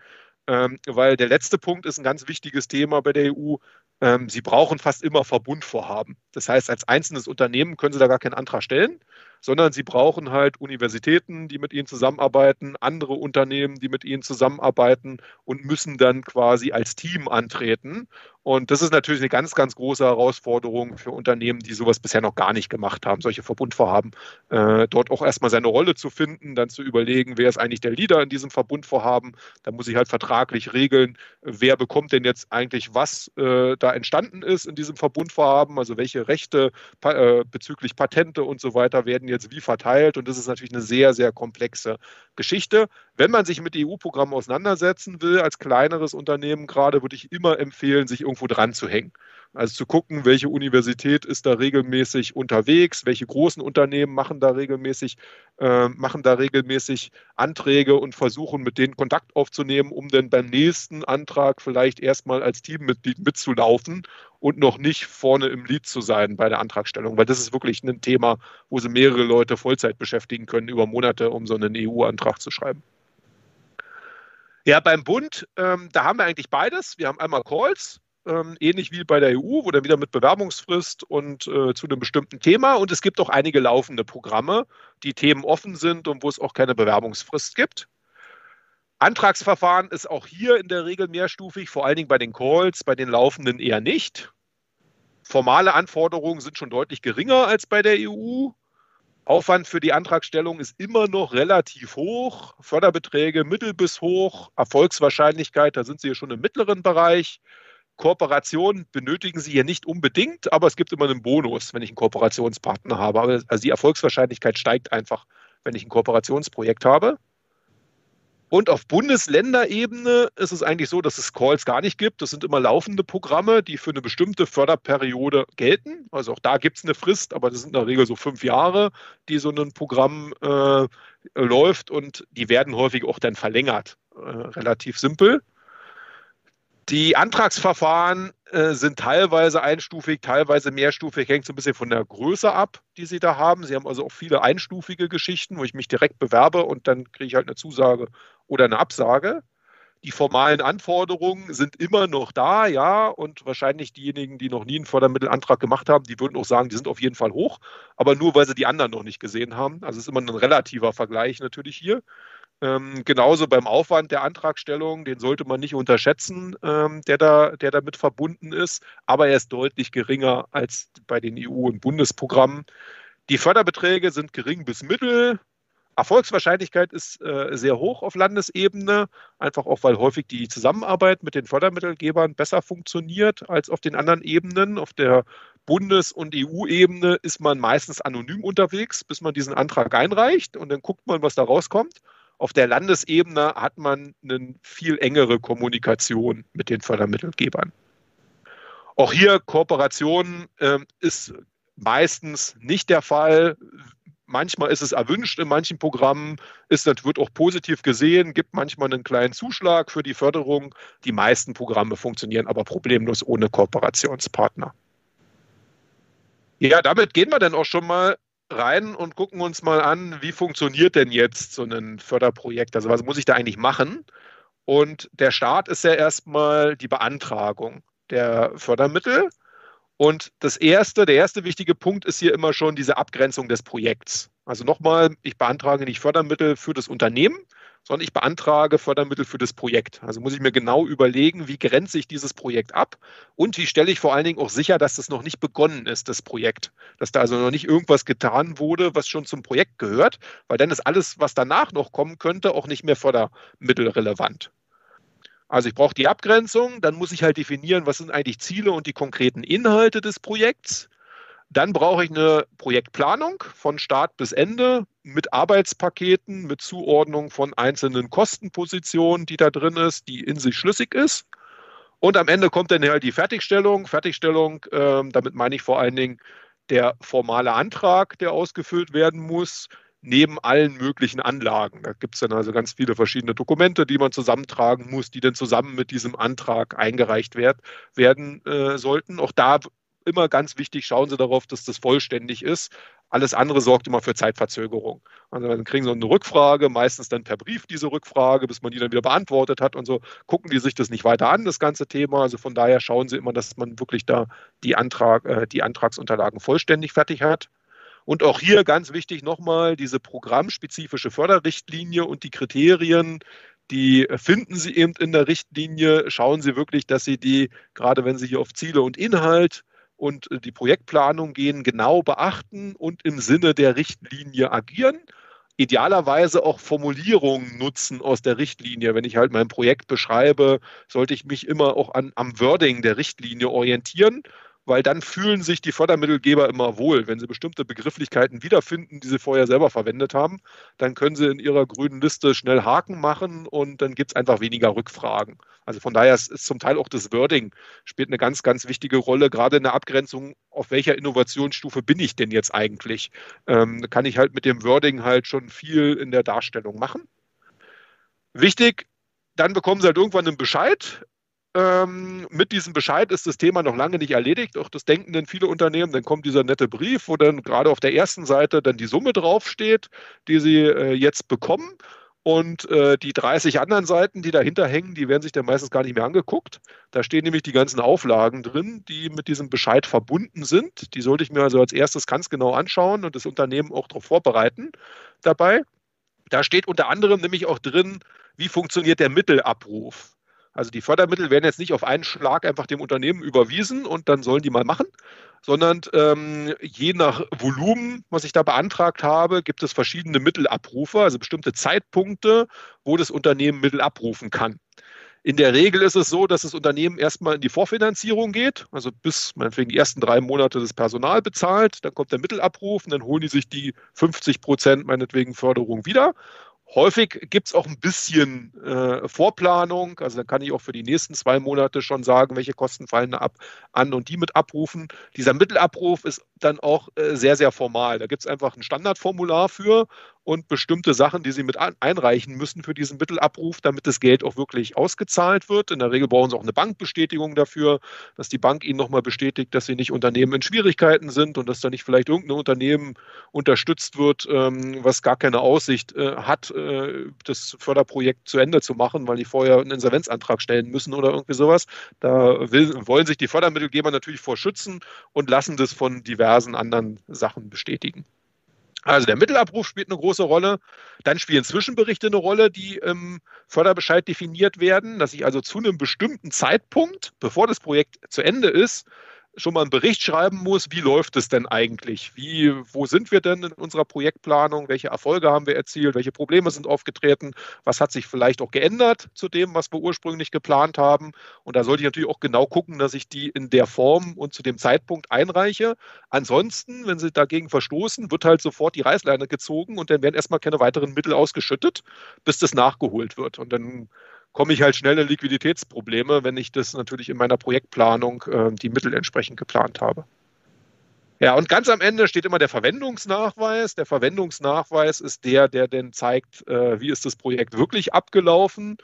Speaker 2: Ähm, weil der letzte Punkt ist ein ganz wichtiges Thema bei der EU. Ähm, sie brauchen fast immer Verbundvorhaben. Das heißt, als einzelnes Unternehmen können Sie da gar keinen Antrag stellen. sondern sie brauchen halt Universitäten, die mit ihnen zusammenarbeiten, andere Unternehmen, die mit ihnen zusammenarbeiten und müssen dann quasi als Team antreten. Und das ist natürlich eine ganz, ganz große Herausforderung für Unternehmen, die sowas bisher noch gar nicht gemacht haben, solche Verbundvorhaben, äh, dort auch erstmal seine Rolle zu finden, dann zu überlegen, wer ist eigentlich der Leader in diesem Verbundvorhaben. Da muss ich halt vertraglich regeln, wer bekommt denn jetzt eigentlich was äh, da entstanden ist in diesem Verbundvorhaben, also welche Rechte äh, bezüglich Patente und so weiter werden jetzt wie verteilt. Und das ist natürlich eine sehr, sehr komplexe Geschichte. Wenn man sich mit EU-Programmen auseinandersetzen will, als kleineres Unternehmen gerade, würde ich immer empfehlen, sich irgendwo dran zu hängen. Also zu gucken, welche Universität ist da regelmäßig unterwegs, welche großen Unternehmen machen da regelmäßig, äh, machen da regelmäßig Anträge und versuchen mit denen Kontakt aufzunehmen, um dann beim nächsten Antrag vielleicht erstmal als Teammitglied mitzulaufen und noch nicht vorne im Lied zu sein bei der Antragstellung, weil das ist wirklich ein Thema, wo sie mehrere Leute Vollzeit beschäftigen können über Monate, um so einen EU-Antrag zu schreiben. Ja, beim Bund, ähm, da haben wir eigentlich beides. Wir haben einmal Calls, ähm, ähnlich wie bei der EU, wo dann wieder mit Bewerbungsfrist und äh, zu einem bestimmten Thema. Und es gibt auch einige laufende Programme, die Themen offen sind und wo es auch keine Bewerbungsfrist gibt. Antragsverfahren ist auch hier in der Regel mehrstufig, vor allen Dingen bei den Calls, bei den laufenden eher nicht. Formale Anforderungen sind schon deutlich geringer als bei der EU. Aufwand für die Antragstellung ist immer noch relativ hoch. Förderbeträge mittel bis hoch. Erfolgswahrscheinlichkeit, da sind Sie ja schon im mittleren Bereich. Kooperation benötigen Sie hier nicht unbedingt, aber es gibt immer einen Bonus, wenn ich einen Kooperationspartner habe. Also die Erfolgswahrscheinlichkeit steigt einfach, wenn ich ein Kooperationsprojekt habe. Und auf Bundesländerebene ist es eigentlich so, dass es Calls gar nicht gibt. Das sind immer laufende Programme, die für eine bestimmte Förderperiode gelten. Also auch da gibt es eine Frist, aber das sind in der Regel so fünf Jahre, die so ein Programm äh, läuft und die werden häufig auch dann verlängert. Äh, relativ simpel. Die Antragsverfahren äh, sind teilweise einstufig, teilweise mehrstufig, hängt so ein bisschen von der Größe ab, die Sie da haben. Sie haben also auch viele einstufige Geschichten, wo ich mich direkt bewerbe und dann kriege ich halt eine Zusage oder eine Absage. Die formalen Anforderungen sind immer noch da, ja, und wahrscheinlich diejenigen, die noch nie einen Fördermittelantrag gemacht haben, die würden auch sagen, die sind auf jeden Fall hoch, aber nur weil sie die anderen noch nicht gesehen haben. Also es ist immer ein relativer Vergleich natürlich hier. Ähm, genauso beim Aufwand der Antragstellung, den sollte man nicht unterschätzen, ähm, der, da, der damit verbunden ist, aber er ist deutlich geringer als bei den EU- und Bundesprogrammen. Die Förderbeträge sind gering bis mittel. Erfolgswahrscheinlichkeit ist äh, sehr hoch auf Landesebene, einfach auch, weil häufig die Zusammenarbeit mit den Fördermittelgebern besser funktioniert als auf den anderen Ebenen. Auf der Bundes- und EU-Ebene ist man meistens anonym unterwegs, bis man diesen Antrag einreicht und dann guckt man, was da rauskommt. Auf der Landesebene hat man eine viel engere Kommunikation mit den Fördermittelgebern. Auch hier Kooperation äh, ist meistens nicht der Fall. Manchmal ist es erwünscht in manchen Programmen, ist, das wird auch positiv gesehen, gibt manchmal einen kleinen Zuschlag für die Förderung. Die meisten Programme funktionieren aber problemlos ohne Kooperationspartner. Ja, damit gehen wir dann auch schon mal rein und gucken uns mal an, wie funktioniert denn jetzt so ein Förderprojekt? Also was muss ich da eigentlich machen? Und der Start ist ja erstmal die Beantragung der Fördermittel. Und das erste, der erste wichtige Punkt ist hier immer schon diese Abgrenzung des Projekts. Also nochmal, ich beantrage nicht Fördermittel für das Unternehmen, sondern ich beantrage Fördermittel für das Projekt. Also muss ich mir genau überlegen, wie grenze ich dieses Projekt ab und wie stelle ich vor allen Dingen auch sicher, dass das noch nicht begonnen ist, das Projekt. Dass da also noch nicht irgendwas getan wurde, was schon zum Projekt gehört, weil dann ist alles, was danach noch kommen könnte, auch nicht mehr fördermittelrelevant. Also ich brauche die Abgrenzung, dann muss ich halt definieren, was sind eigentlich Ziele und die konkreten Inhalte des Projekts. Dann brauche ich eine Projektplanung von Start bis Ende mit Arbeitspaketen, mit Zuordnung von einzelnen Kostenpositionen, die da drin ist, die in sich schlüssig ist. Und am Ende kommt dann halt die Fertigstellung. Fertigstellung, äh, damit meine ich vor allen Dingen der formale Antrag, der ausgefüllt werden muss, neben allen möglichen Anlagen. Da gibt es dann also ganz viele verschiedene Dokumente, die man zusammentragen muss, die dann zusammen mit diesem Antrag eingereicht werd, werden äh, sollten. Auch da immer ganz wichtig, schauen Sie darauf, dass das vollständig ist. Alles andere sorgt immer für Zeitverzögerung. Also dann kriegen Sie eine Rückfrage, meistens dann per Brief diese Rückfrage, bis man die dann wieder beantwortet hat und so. Gucken die sich das nicht weiter an, das ganze Thema. Also von daher schauen Sie immer, dass man wirklich da die, Antrag, äh, die Antragsunterlagen vollständig fertig hat. Und auch hier ganz wichtig nochmal diese programmspezifische Förderrichtlinie und die Kriterien, die finden Sie eben in der Richtlinie. Schauen Sie wirklich, dass Sie die, gerade wenn Sie hier auf Ziele und Inhalt und die Projektplanung gehen, genau beachten und im Sinne der Richtlinie agieren. Idealerweise auch Formulierungen nutzen aus der Richtlinie. Wenn ich halt mein Projekt beschreibe, sollte ich mich immer auch an, am Wording der Richtlinie orientieren weil dann fühlen sich die Fördermittelgeber immer wohl. Wenn sie bestimmte Begrifflichkeiten wiederfinden, die sie vorher selber verwendet haben, dann können sie in ihrer grünen Liste schnell Haken machen und dann gibt es einfach weniger Rückfragen. Also von daher ist, ist, zum Teil auch das Wording spielt eine ganz, ganz wichtige Rolle, gerade in der Abgrenzung, auf welcher Innovationsstufe bin ich denn jetzt eigentlich? Ähm, kann ich halt mit dem Wording halt schon viel in der Darstellung machen. Wichtig, dann bekommen sie halt irgendwann einen Bescheid. Ähm, mit diesem Bescheid ist das Thema noch lange nicht erledigt. Auch das denken denn viele Unternehmen. Dann kommt dieser nette Brief, wo dann gerade auf der ersten Seite dann die Summe draufsteht, die sie äh, jetzt bekommen. Und äh, die 30 anderen Seiten, die dahinter hängen, die werden sich dann meistens gar nicht mehr angeguckt. Da stehen nämlich die ganzen Auflagen drin, die mit diesem Bescheid verbunden sind. Die sollte ich mir also als erstes ganz genau anschauen und das Unternehmen auch darauf vorbereiten dabei. Da steht unter anderem nämlich auch drin, wie funktioniert der Mittelabruf. Also die Fördermittel werden jetzt nicht auf einen Schlag einfach dem Unternehmen überwiesen und dann sollen die mal machen, sondern ähm, je nach Volumen, was ich da beantragt habe, gibt es verschiedene Mittelabrufe, also bestimmte Zeitpunkte, wo das Unternehmen Mittel abrufen kann. In der Regel ist es so, dass das Unternehmen erstmal in die Vorfinanzierung geht, also bis meinetwegen die ersten drei Monate das Personal bezahlt, dann kommt der Mittelabruf und dann holen die sich die 50 Prozent meinetwegen Förderung wieder Häufig gibt es auch ein bisschen äh, Vorplanung. Also dann kann ich auch für die nächsten zwei Monate schon sagen, welche Kosten fallen da ab, an und die mit abrufen. Dieser Mittelabruf ist dann auch äh, sehr, sehr formal. Da gibt es einfach ein Standardformular für und bestimmte Sachen, die Sie mit einreichen müssen für diesen Mittelabruf, damit das Geld auch wirklich ausgezahlt wird. In der Regel brauchen Sie auch eine Bankbestätigung dafür, dass die Bank Ihnen nochmal bestätigt, dass Sie nicht Unternehmen in Schwierigkeiten sind und dass da nicht vielleicht irgendein Unternehmen unterstützt wird, ähm, was gar keine Aussicht äh, hat, äh, das Förderprojekt zu Ende zu machen, weil die vorher einen Insolvenzantrag stellen müssen oder irgendwie sowas. Da wollen sich die Fördermittelgeber natürlich vor schützen und lassen das von diversen anderen Sachen bestätigen. Also der Mittelabruf spielt eine große Rolle. Dann spielen Zwischenberichte eine Rolle, die im Förderbescheid definiert werden, dass ich also zu einem bestimmten Zeitpunkt, bevor das Projekt zu Ende ist, schon mal einen Bericht schreiben muss, wie läuft es denn eigentlich? Wie, wo sind wir denn in unserer Projektplanung? Welche Erfolge haben wir erzielt? Welche Probleme sind aufgetreten? Was hat sich vielleicht auch geändert zu dem, was wir ursprünglich geplant haben? Und da sollte ich natürlich auch genau gucken, dass ich die in der Form und zu dem Zeitpunkt einreiche. Ansonsten, wenn sie dagegen verstoßen, wird halt sofort die Reißleine gezogen und dann werden erstmal keine weiteren Mittel ausgeschüttet, bis das nachgeholt wird. Und dann komme ich halt schnell in Liquiditätsprobleme, wenn ich das natürlich in meiner Projektplanung äh, die Mittel entsprechend geplant habe. Ja, und ganz am Ende steht immer der Verwendungsnachweis. Der Verwendungsnachweis ist der, der dann zeigt, äh, wie ist das Projekt wirklich abgelaufen.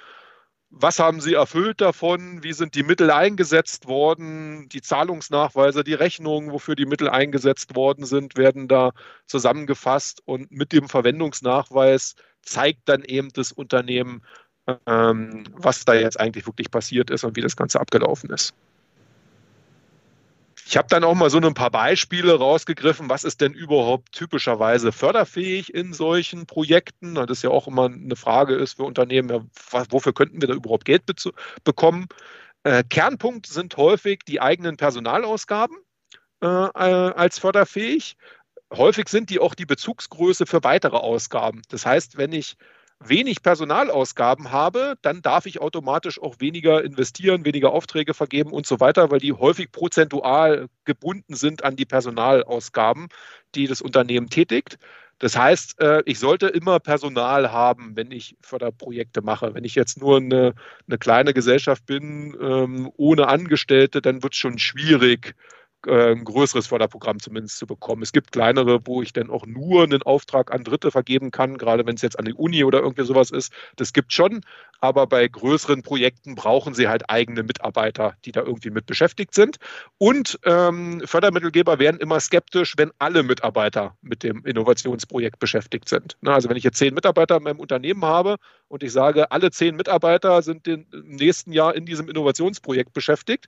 Speaker 2: Was haben Sie erfüllt davon? Wie sind die Mittel eingesetzt worden? Die Zahlungsnachweise, die Rechnungen, wofür die Mittel eingesetzt worden sind, werden da zusammengefasst. Und mit dem Verwendungsnachweis zeigt dann eben das Unternehmen, ähm, was da jetzt eigentlich wirklich passiert ist und wie das Ganze abgelaufen ist. Ich habe dann auch mal so ein paar Beispiele rausgegriffen, was ist denn überhaupt typischerweise förderfähig in solchen Projekten. Das ist ja auch immer eine Frage ist für Unternehmen, ja, wofür könnten wir da überhaupt Geld bekommen? Äh, Kernpunkt sind häufig die eigenen Personalausgaben äh, als förderfähig. Häufig sind die auch die Bezugsgröße für weitere Ausgaben. Das heißt, wenn ich wenig Personalausgaben habe, dann darf ich automatisch auch weniger investieren, weniger Aufträge vergeben und so weiter, weil die häufig prozentual gebunden sind an die Personalausgaben, die das Unternehmen tätigt. Das heißt, äh, ich sollte immer Personal haben, wenn ich Förderprojekte mache. Wenn ich jetzt nur eine, eine kleine Gesellschaft bin, ähm, ohne Angestellte, dann wird es schon schwierig, äh, ein größeres Förderprogramm zumindest zu bekommen. Es gibt kleinere, wo ich dann auch nur einen Auftrag an Dritte vergeben kann, gerade wenn es jetzt an die Uni oder irgendwie sowas ist. Das gibt schon, aber bei größeren Projekten brauchen sie halt eigene Mitarbeiter, die da irgendwie mit beschäftigt sind. Und ähm, Fördermittelgeber werden immer skeptisch, wenn alle Mitarbeiter mit dem Innovationsprojekt beschäftigt sind. Na, also wenn ich jetzt zehn Mitarbeiter in meinem Unternehmen habe und ich sage, alle zehn Mitarbeiter sind im nächsten Jahr in diesem Innovationsprojekt beschäftigt,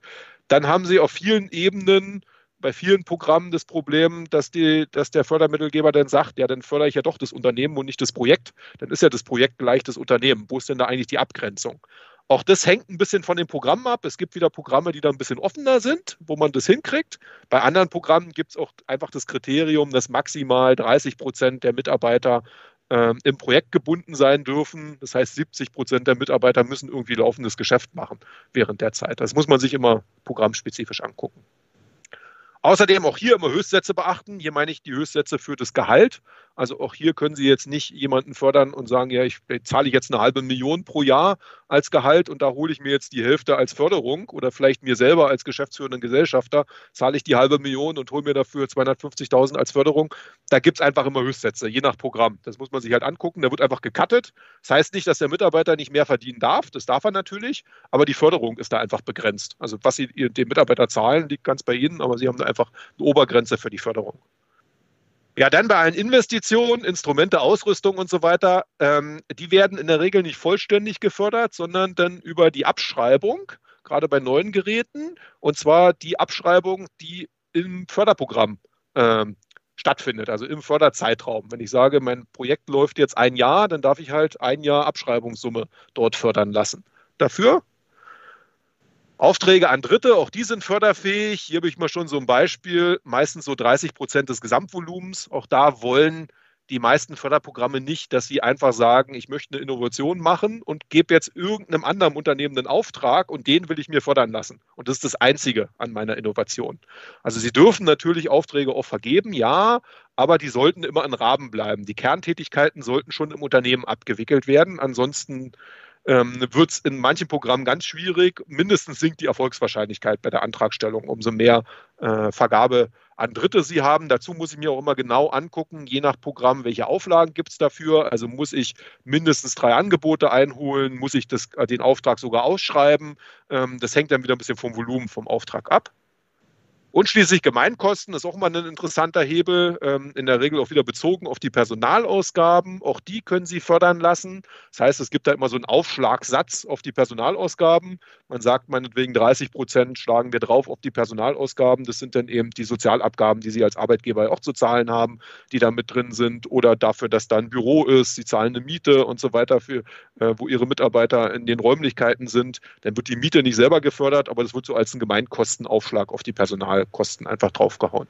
Speaker 2: dann haben sie auf vielen Ebenen bei vielen Programmen das Problem, dass, die, dass der Fördermittelgeber dann sagt, ja, dann fördere ich ja doch das Unternehmen und nicht das Projekt. Dann ist ja das Projekt gleich das Unternehmen. Wo ist denn da eigentlich die Abgrenzung? Auch das hängt ein bisschen von den Programmen ab. Es gibt wieder Programme, die da ein bisschen offener sind, wo man das hinkriegt. Bei anderen Programmen gibt es auch einfach das Kriterium, dass maximal 30 Prozent der Mitarbeiter äh, im Projekt gebunden sein dürfen. Das heißt, 70 Prozent der Mitarbeiter müssen irgendwie laufendes Geschäft machen während der Zeit. Das muss man sich immer programmspezifisch angucken. Außerdem auch hier immer Höchstsätze beachten. Hier meine ich die Höchstsätze für das Gehalt. Also auch hier können Sie jetzt nicht jemanden fördern und sagen, ja, ich zahle jetzt eine halbe Million pro Jahr als Gehalt und da hole ich mir jetzt die Hälfte als Förderung oder vielleicht mir selber als geschäftsführenden Gesellschafter zahle ich die halbe Million und hole mir dafür 250.000 als Förderung. Da gibt es einfach immer Höchstsätze, je nach Programm. Das muss man sich halt angucken. Da wird einfach gecuttet. Das heißt nicht, dass der Mitarbeiter nicht mehr verdienen darf. Das darf er natürlich, aber die Förderung ist da einfach begrenzt. Also was Sie dem Mitarbeiter zahlen, liegt ganz bei Ihnen, aber Sie haben da einfach eine Obergrenze für die Förderung. Ja, dann bei allen Investitionen, Instrumente, Ausrüstung und so weiter, ähm, die werden in der Regel nicht vollständig gefördert, sondern dann über die Abschreibung, gerade bei neuen Geräten, und zwar die Abschreibung, die im Förderprogramm ähm, stattfindet, also im Förderzeitraum. Wenn ich sage, mein Projekt läuft jetzt ein Jahr, dann darf ich halt ein Jahr Abschreibungssumme dort fördern lassen. Dafür Aufträge an Dritte, auch die sind förderfähig. Hier habe ich mal schon so ein Beispiel, meistens so 30 Prozent des Gesamtvolumens. Auch da wollen die meisten Förderprogramme nicht, dass sie einfach sagen, ich möchte eine Innovation machen und gebe jetzt irgendeinem anderen Unternehmen einen Auftrag und den will ich mir fördern lassen. Und das ist das Einzige an meiner Innovation. Also sie dürfen natürlich Aufträge auch vergeben, ja, aber die sollten immer in Rahmen bleiben. Die Kerntätigkeiten sollten schon im Unternehmen abgewickelt werden. Ansonsten ähm, wird es in manchen Programmen ganz schwierig. Mindestens sinkt die Erfolgswahrscheinlichkeit bei der Antragstellung, umso mehr äh, Vergabe an Dritte sie haben. Dazu muss ich mir auch immer genau angucken, je nach Programm, welche Auflagen gibt es dafür. Also muss ich mindestens drei Angebote einholen, muss ich das, äh, den Auftrag sogar ausschreiben. Ähm, das hängt dann wieder ein bisschen vom Volumen vom Auftrag ab. Und schließlich Gemeinkosten ist auch mal ein interessanter Hebel, ähm, in der Regel auch wieder bezogen auf die Personalausgaben. Auch die können Sie fördern lassen. Das heißt, es gibt da immer so einen Aufschlagssatz auf die Personalausgaben. Man sagt meinetwegen 30 Prozent schlagen wir drauf auf die Personalausgaben. Das sind dann eben die Sozialabgaben, die Sie als Arbeitgeber auch zu zahlen haben, die da mit drin sind. Oder dafür, dass da ein Büro ist, Sie zahlen eine Miete und so weiter, für, äh, wo Ihre Mitarbeiter in den Räumlichkeiten sind. Dann wird die Miete nicht selber gefördert, aber das wird so als ein Gemeinkostenaufschlag auf die Personalausgaben Kosten einfach draufgehauen.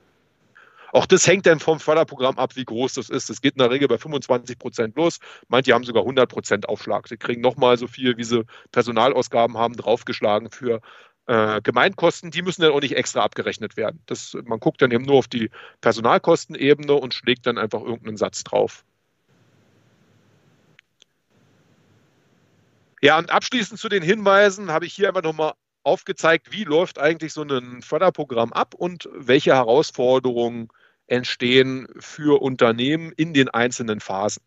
Speaker 2: Auch das hängt dann vom Förderprogramm ab, wie groß das ist. Es geht in der Regel bei 25 Prozent los. Manche haben sogar 100 Prozent Aufschlag. Sie kriegen nochmal so viel, wie sie Personalausgaben haben, draufgeschlagen für äh, Gemeinkosten. Die müssen dann auch nicht extra abgerechnet werden. Das, man guckt dann eben nur auf die Personalkostenebene und schlägt dann einfach irgendeinen Satz drauf. Ja, und abschließend zu den Hinweisen habe ich hier einfach nochmal aufgezeigt, wie läuft eigentlich so ein Förderprogramm ab und welche Herausforderungen entstehen für Unternehmen in den einzelnen Phasen.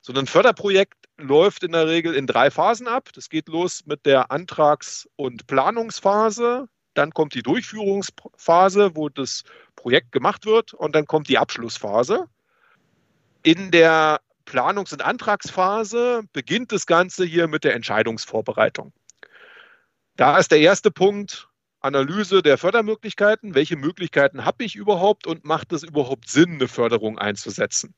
Speaker 2: So ein Förderprojekt läuft in der Regel in drei Phasen ab. Das geht los mit der Antrags- und Planungsphase, dann kommt die Durchführungsphase, wo das Projekt gemacht wird und dann kommt die Abschlussphase. In der Planungs- und Antragsphase beginnt das Ganze hier mit der Entscheidungsvorbereitung. Da ist der erste Punkt Analyse der Fördermöglichkeiten. Welche Möglichkeiten habe ich überhaupt und macht es überhaupt Sinn, eine Förderung einzusetzen?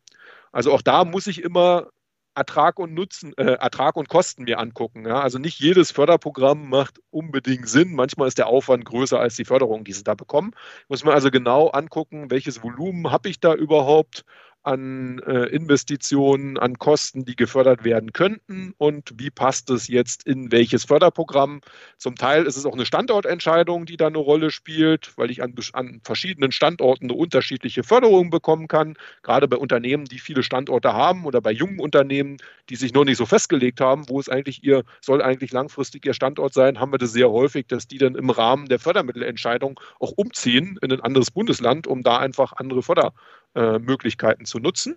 Speaker 2: Also auch da muss ich immer Ertrag und Nutzen, äh, Ertrag und Kosten mir angucken. Ja? Also nicht jedes Förderprogramm macht unbedingt Sinn. Manchmal ist der Aufwand größer als die Förderung, die Sie da bekommen. Muss man also genau angucken, welches Volumen habe ich da überhaupt an äh, Investitionen, an Kosten, die gefördert werden könnten und wie passt es jetzt in welches Förderprogramm. Zum Teil ist es auch eine Standortentscheidung, die da eine Rolle spielt, weil ich an, an verschiedenen Standorten eine unterschiedliche Förderung bekommen kann. Gerade bei Unternehmen, die viele Standorte haben oder bei jungen Unternehmen, die sich noch nicht so festgelegt haben, wo es eigentlich ihr, soll eigentlich langfristig ihr Standort sein, haben wir das sehr häufig, dass die dann im Rahmen der Fördermittelentscheidung auch umziehen in ein anderes Bundesland, um da einfach andere Förder äh, Möglichkeiten zu nutzen.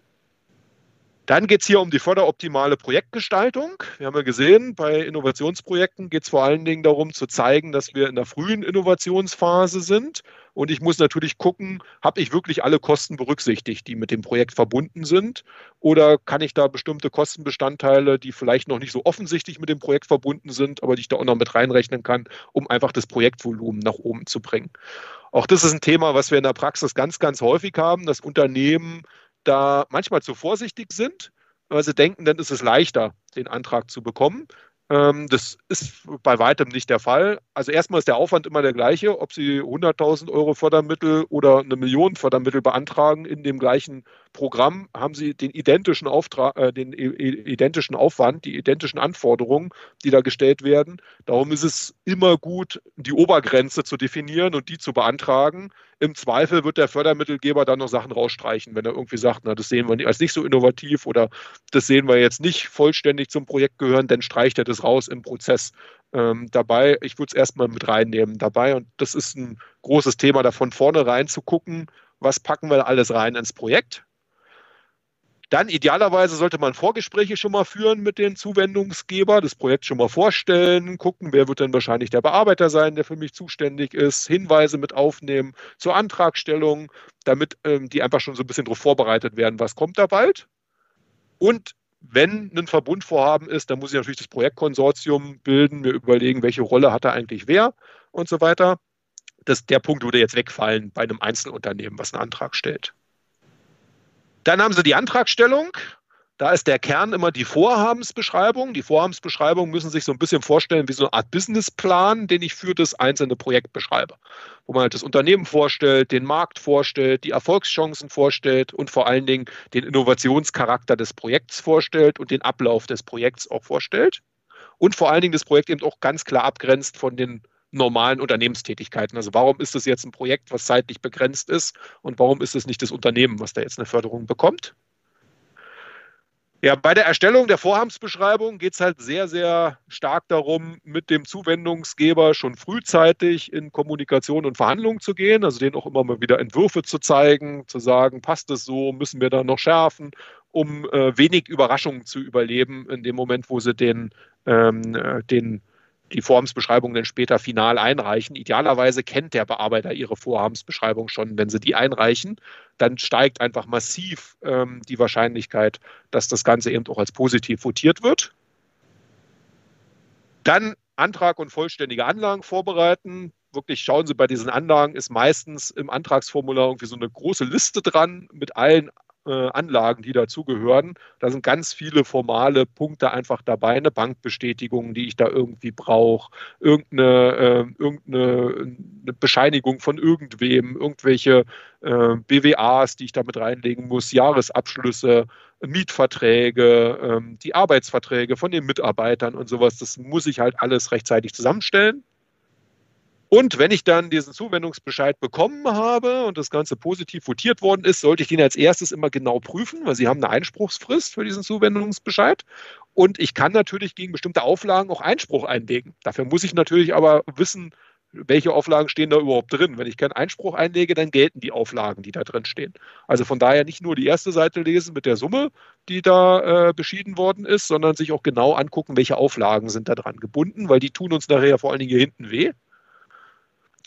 Speaker 2: Dann geht es hier um die förderoptimale Projektgestaltung. Wir haben ja gesehen, bei Innovationsprojekten geht es vor allen Dingen darum zu zeigen, dass wir in der frühen Innovationsphase sind, Und ich muss natürlich gucken, habe ich wirklich alle Kosten berücksichtigt, die mit dem Projekt verbunden sind? Oder kann ich da bestimmte Kostenbestandteile, die vielleicht noch nicht so offensichtlich mit dem Projekt verbunden sind, aber die ich da auch noch mit reinrechnen kann, um einfach das Projektvolumen nach oben zu bringen? Auch das ist ein Thema, was wir in der Praxis ganz, ganz häufig haben, dass Unternehmen da manchmal zu vorsichtig sind, weil sie denken, dann ist es leichter, den Antrag zu bekommen. Ähm, das ist bei weitem nicht der Fall. Also erstmal ist der Aufwand immer der gleiche, ob Sie 100.000 Euro Fördermittel oder eine Million Fördermittel beantragen in dem gleichen Programm, haben Sie den identischen Auftrag, äh, den identischen Aufwand, die identischen Anforderungen, die da gestellt werden. Darum ist es immer gut, die Obergrenze zu definieren und die zu beantragen. Im Zweifel wird der Fördermittelgeber dann noch Sachen rausstreichen, wenn er irgendwie sagt, na, das sehen wir als nicht so innovativ oder das sehen wir jetzt nicht vollständig zum Projekt gehören, dann streicht er das raus im Prozess. Ähm, dabei, ich würde es erstmal mit reinnehmen dabei und das ist ein großes Thema, da von vornherein zu gucken, was packen wir alles rein ins Projekt dann idealerweise sollte man Vorgespräche schon mal führen mit den Zuwendungsgeber, das Projekt schon mal vorstellen, gucken, wer wird denn wahrscheinlich der Bearbeiter sein, der für mich zuständig ist, Hinweise mit aufnehmen zur Antragstellung, damit ähm, die einfach schon so ein bisschen darauf vorbereitet werden, was kommt da bald. Und wenn ein Verbundvorhaben ist, dann muss ich natürlich das Projektkonsortium bilden, mir überlegen, welche Rolle hat da eigentlich wer und so weiter. Das, der Punkt würde jetzt wegfallen bei einem Einzelunternehmen, was einen Antrag stellt. Dann haben sie die Antragstellung. Da ist der Kern immer die Vorhabensbeschreibung. Die Vorhabensbeschreibung müssen sich so ein bisschen vorstellen wie so eine Art Businessplan, den ich für das einzelne Projekt beschreibe. Wo man halt das Unternehmen vorstellt, den Markt vorstellt, die Erfolgschancen vorstellt und vor allen Dingen den Innovationscharakter des Projekts vorstellt und den Ablauf des Projekts auch vorstellt. Und vor allen Dingen das Projekt eben auch ganz klar abgrenzt von den normalen Unternehmenstätigkeiten. Also warum ist das jetzt ein Projekt, was zeitlich begrenzt ist und warum ist es nicht das Unternehmen, was da jetzt eine Förderung bekommt? Ja, bei der Erstellung der Vorhabensbeschreibung geht es halt sehr, sehr stark darum, mit dem Zuwendungsgeber schon frühzeitig in Kommunikation und Verhandlungen zu gehen, also denen auch immer mal wieder Entwürfe zu zeigen, zu sagen, passt es so, müssen wir da noch schärfen, um äh, wenig Überraschungen zu überleben in dem Moment, wo sie den, ähm, äh, den die Vorhabensbeschreibung dann später final einreichen. Idealerweise kennt der Bearbeiter ihre Vorhabensbeschreibung schon. Wenn sie die einreichen, dann steigt einfach massiv ähm, die Wahrscheinlichkeit, dass das Ganze eben auch als positiv votiert wird. Dann Antrag und vollständige Anlagen vorbereiten. Wirklich schauen Sie bei diesen Anlagen, ist meistens im Antragsformular irgendwie so eine große Liste dran mit allen äh, Anlagen, die dazugehören. Da sind ganz viele formale Punkte einfach dabei, eine Bankbestätigung, die ich da irgendwie brauche, irgendeine, äh, irgendeine Bescheinigung von irgendwem, irgendwelche äh, BWAs, die ich da mit reinlegen muss, Jahresabschlüsse, Mietverträge, ähm, die Arbeitsverträge von den Mitarbeitern und sowas. Das muss ich halt alles rechtzeitig zusammenstellen. Und wenn ich dann diesen Zuwendungsbescheid bekommen habe und das Ganze positiv votiert worden ist, sollte ich den als erstes immer genau prüfen, weil Sie haben eine Einspruchsfrist für diesen Zuwendungsbescheid. Und ich kann natürlich gegen bestimmte Auflagen auch Einspruch einlegen. Dafür muss ich natürlich aber wissen, welche Auflagen stehen da überhaupt drin. Wenn ich keinen Einspruch einlege, dann gelten die Auflagen, die da drin stehen. Also von daher nicht nur die erste Seite lesen mit der Summe, die da äh, beschieden worden ist, sondern sich auch genau angucken, welche Auflagen sind da dran gebunden, weil die tun uns nachher vor allen Dingen hier hinten weh.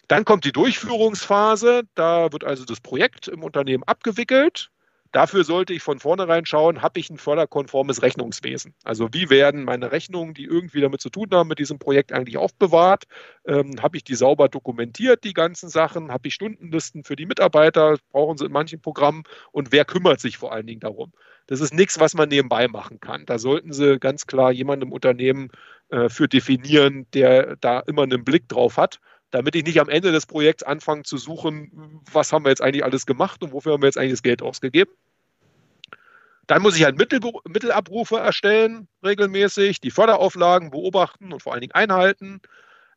Speaker 2: Dann kommt die Durchführungsphase. Da wird also das Projekt im Unternehmen abgewickelt. Dafür sollte ich von vornherein schauen, habe ich ein förderkonformes Rechnungswesen? Also wie werden meine Rechnungen, die irgendwie damit zu tun haben, mit diesem Projekt eigentlich aufbewahrt? Ähm, habe ich die sauber dokumentiert, die ganzen Sachen? Habe ich Stundenlisten für die Mitarbeiter? Brauchen sie in manchen Programmen? Und wer kümmert sich vor allen Dingen darum? Das ist nichts, was man nebenbei machen kann. Da sollten Sie ganz klar jemanden im Unternehmen äh, für definieren, der da immer einen Blick drauf hat damit ich nicht am Ende des Projekts anfange zu suchen, was haben wir jetzt eigentlich alles gemacht und wofür haben wir jetzt eigentlich das Geld ausgegeben. Dann muss ich halt Mittel, Mittelabrufe erstellen, regelmäßig, die Förderauflagen beobachten und vor allen Dingen einhalten.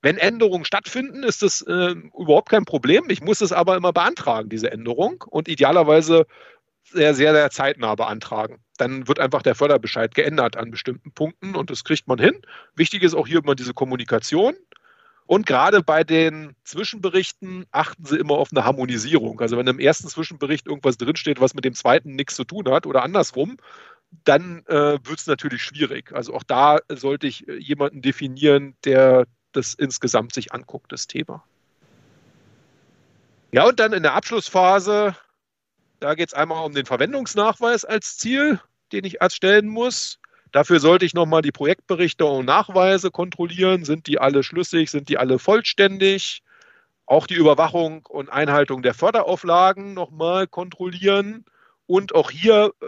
Speaker 2: Wenn Änderungen stattfinden, ist das äh, überhaupt kein Problem. Ich muss es aber immer beantragen, diese Änderung, und idealerweise sehr, sehr, sehr zeitnah beantragen. Dann wird einfach der Förderbescheid geändert an bestimmten Punkten und das kriegt man hin. Wichtig ist auch hier immer diese Kommunikation. Und gerade bei den Zwischenberichten achten Sie immer auf eine Harmonisierung. Also wenn im ersten Zwischenbericht irgendwas drinsteht, was mit dem zweiten nichts zu tun hat oder andersrum, dann äh, wird es natürlich schwierig. Also auch da sollte ich äh, jemanden definieren, der das insgesamt sich anguckt, das Thema. Ja, und dann in der Abschlussphase, da geht es einmal um den Verwendungsnachweis als Ziel, den ich erstellen muss. Dafür sollte ich nochmal die Projektberichte und Nachweise kontrollieren. Sind die alle schlüssig? Sind die alle vollständig? Auch die Überwachung und Einhaltung der Förderauflagen nochmal kontrollieren. Und auch hier äh,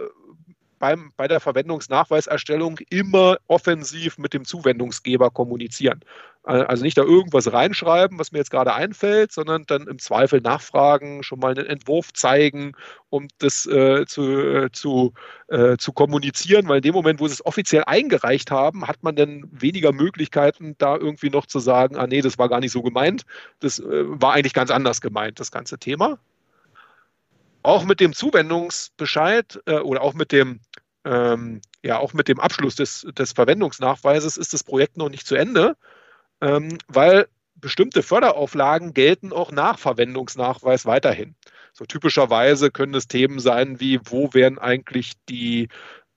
Speaker 2: beim, bei der Verwendungsnachweiserstellung immer offensiv mit dem Zuwendungsgeber kommunizieren. Also nicht da irgendwas reinschreiben, was mir jetzt gerade einfällt, sondern dann im Zweifel nachfragen, schon mal einen Entwurf zeigen, um das äh, zu, äh, zu, äh, zu kommunizieren, weil in dem Moment, wo sie es offiziell eingereicht haben, hat man dann weniger Möglichkeiten, da irgendwie noch zu sagen, ah nee, das war gar nicht so gemeint, das äh, war eigentlich ganz anders gemeint, das ganze Thema. Auch mit dem Zuwendungsbescheid äh, oder auch mit dem ähm, ja, auch mit dem Abschluss des, des Verwendungsnachweises ist das Projekt noch nicht zu Ende, ähm, weil bestimmte Förderauflagen gelten auch nach Verwendungsnachweis weiterhin. So typischerweise können es Themen sein wie, wo werden eigentlich die,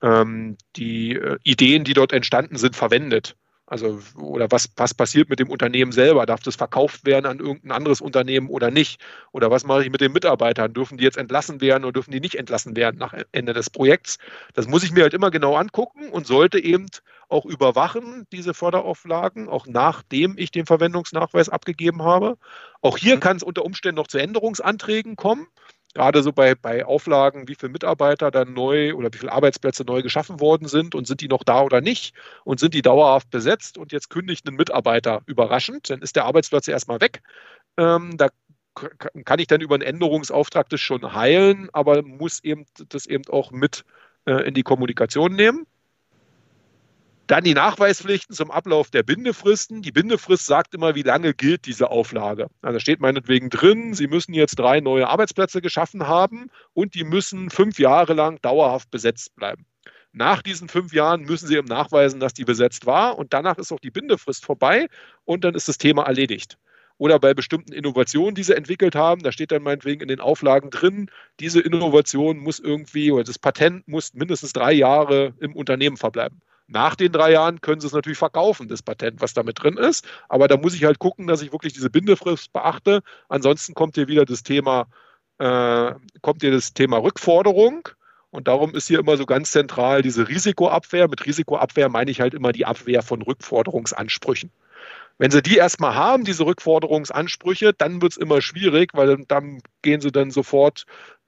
Speaker 2: ähm, die äh, Ideen, die dort entstanden sind, verwendet? Also, oder was, was passiert mit dem Unternehmen selber? Darf das verkauft werden an irgendein anderes Unternehmen oder nicht? Oder was mache ich mit den Mitarbeitern? Dürfen die jetzt entlassen werden oder dürfen die nicht entlassen werden nach Ende des Projekts? Das muss ich mir halt immer genau angucken und sollte eben auch überwachen, diese Förderauflagen, auch nachdem ich den Verwendungsnachweis abgegeben habe. Auch hier mhm. kann es unter Umständen noch zu Änderungsanträgen kommen gerade so bei, bei Auflagen, wie viele Mitarbeiter dann neu oder wie viele Arbeitsplätze neu geschaffen worden sind und sind die noch da oder nicht und sind die dauerhaft besetzt und jetzt kündigt ein Mitarbeiter überraschend, dann ist der Arbeitsplatz erstmal weg. Ähm, da kann ich dann über einen Änderungsauftrag das schon heilen, aber muss eben das eben auch mit äh, in die Kommunikation nehmen. Dann die Nachweispflichten zum Ablauf der Bindefristen. Die Bindefrist sagt immer, wie lange gilt diese Auflage. Also steht meinetwegen drin, Sie müssen jetzt drei neue Arbeitsplätze geschaffen haben und die müssen fünf Jahre lang dauerhaft besetzt bleiben. Nach diesen fünf Jahren müssen Sie eben nachweisen, dass die besetzt war und danach ist auch die Bindefrist vorbei und dann ist das Thema erledigt oder bei bestimmten Innovationen, die sie entwickelt haben. Da steht dann meinetwegen in den Auflagen drin, diese Innovation muss irgendwie oder das Patent muss mindestens drei Jahre im Unternehmen verbleiben. Nach den drei Jahren können sie es natürlich verkaufen, das Patent, was damit drin ist. Aber da muss ich halt gucken, dass ich wirklich diese Bindefrist beachte. Ansonsten kommt hier wieder das Thema, äh, kommt hier das Thema Rückforderung. Und darum ist hier immer so ganz zentral diese Risikoabwehr. Mit Risikoabwehr meine ich halt immer die Abwehr von Rückforderungsansprüchen. Wenn sie die erstmal haben, diese Rückforderungsansprüche, dann wird es immer schwierig, weil dann gehen sie dann sofort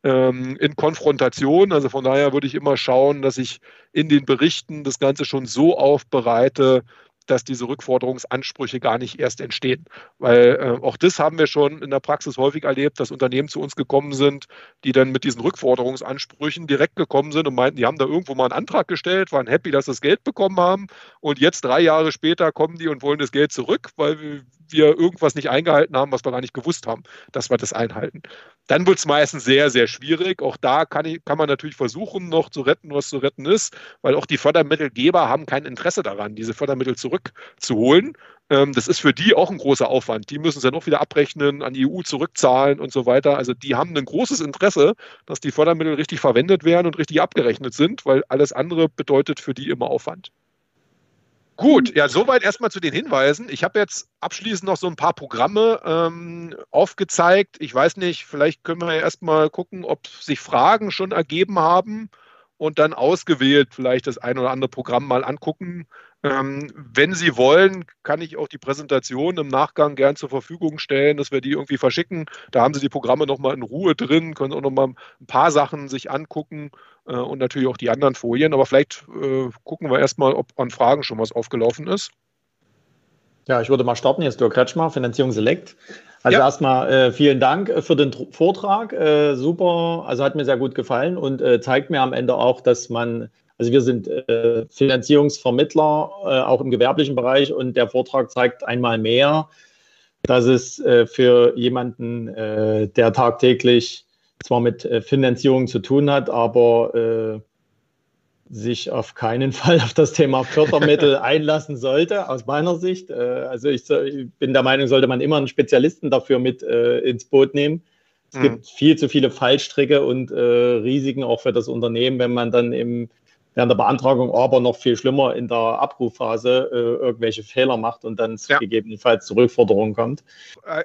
Speaker 2: ähm, in Konfrontation. Also von daher würde ich immer schauen, dass ich in den Berichten das Ganze schon so aufbereite, dass diese Rückforderungsansprüche gar nicht erst entstehen. Weil äh, auch das haben wir schon in der Praxis häufig erlebt, dass Unternehmen zu uns gekommen sind, die dann mit diesen Rückforderungsansprüchen direkt gekommen sind und meinten, die haben da irgendwo mal einen Antrag gestellt, waren happy, dass sie das Geld bekommen haben und jetzt drei Jahre später kommen die und wollen das Geld zurück, weil wir irgendwas nicht eingehalten haben, was wir gar nicht gewusst haben, dass wir das einhalten. Dann wird es meistens sehr, sehr schwierig. Auch da kann, ich, kann man natürlich versuchen, noch zu retten, was zu retten ist, weil auch die Fördermittelgeber haben kein Interesse daran, diese Fördermittel zurückzuholen. Ähm, das ist für die auch ein großer Aufwand. Die müssen es ja noch wieder abrechnen, an die EU zurückzahlen und so weiter. Also die haben ein großes Interesse, dass die Fördermittel richtig verwendet werden und richtig abgerechnet sind, weil alles andere bedeutet für die immer Aufwand. Gut, ja, soweit erstmal zu den Hinweisen. Ich habe jetzt abschließend noch so ein paar Programme ähm, aufgezeigt. Ich weiß nicht, vielleicht können wir erstmal gucken, ob sich Fragen schon ergeben haben und dann ausgewählt vielleicht das ein oder andere Programm mal angucken. Ähm, wenn Sie wollen, kann ich auch die Präsentation im Nachgang gern zur Verfügung stellen, dass wir die irgendwie verschicken. Da haben Sie die Programme nochmal in Ruhe drin, können auch nochmal ein paar Sachen sich angucken äh, und natürlich auch die anderen Folien. Aber vielleicht äh, gucken wir erstmal, ob an Fragen schon was aufgelaufen ist.
Speaker 3: Ja, ich würde mal starten. Jetzt Dirk Kretschmer, Finanzierung Select. Also ja. erstmal äh, vielen Dank äh, für den Vortrag. Äh, super, also hat mir sehr gut gefallen und äh, zeigt mir am Ende auch, dass man, also wir sind äh, Finanzierungsvermittler, äh, auch im gewerblichen Bereich und der Vortrag zeigt einmal mehr, dass es für jemanden, der tagtäglich zwar mit Finanzierung zu tun hat, aber sich auf keinen Fall auf das Thema Fördermittel einlassen sollte, aus meiner Sicht. Äh, also ich, bin der Meinung, sollte man immer einen Spezialisten dafür mit äh, ins Boot nehmen. Es mhm. gibt viel zu viele Fallstricke und äh, Risiken auch für das Unternehmen, wenn man dann im während der Beantragung aber noch viel schlimmer in der Abrufphase äh, irgendwelche Fehler macht und dann ja. gegebenenfalls zur Rückforderung kommt.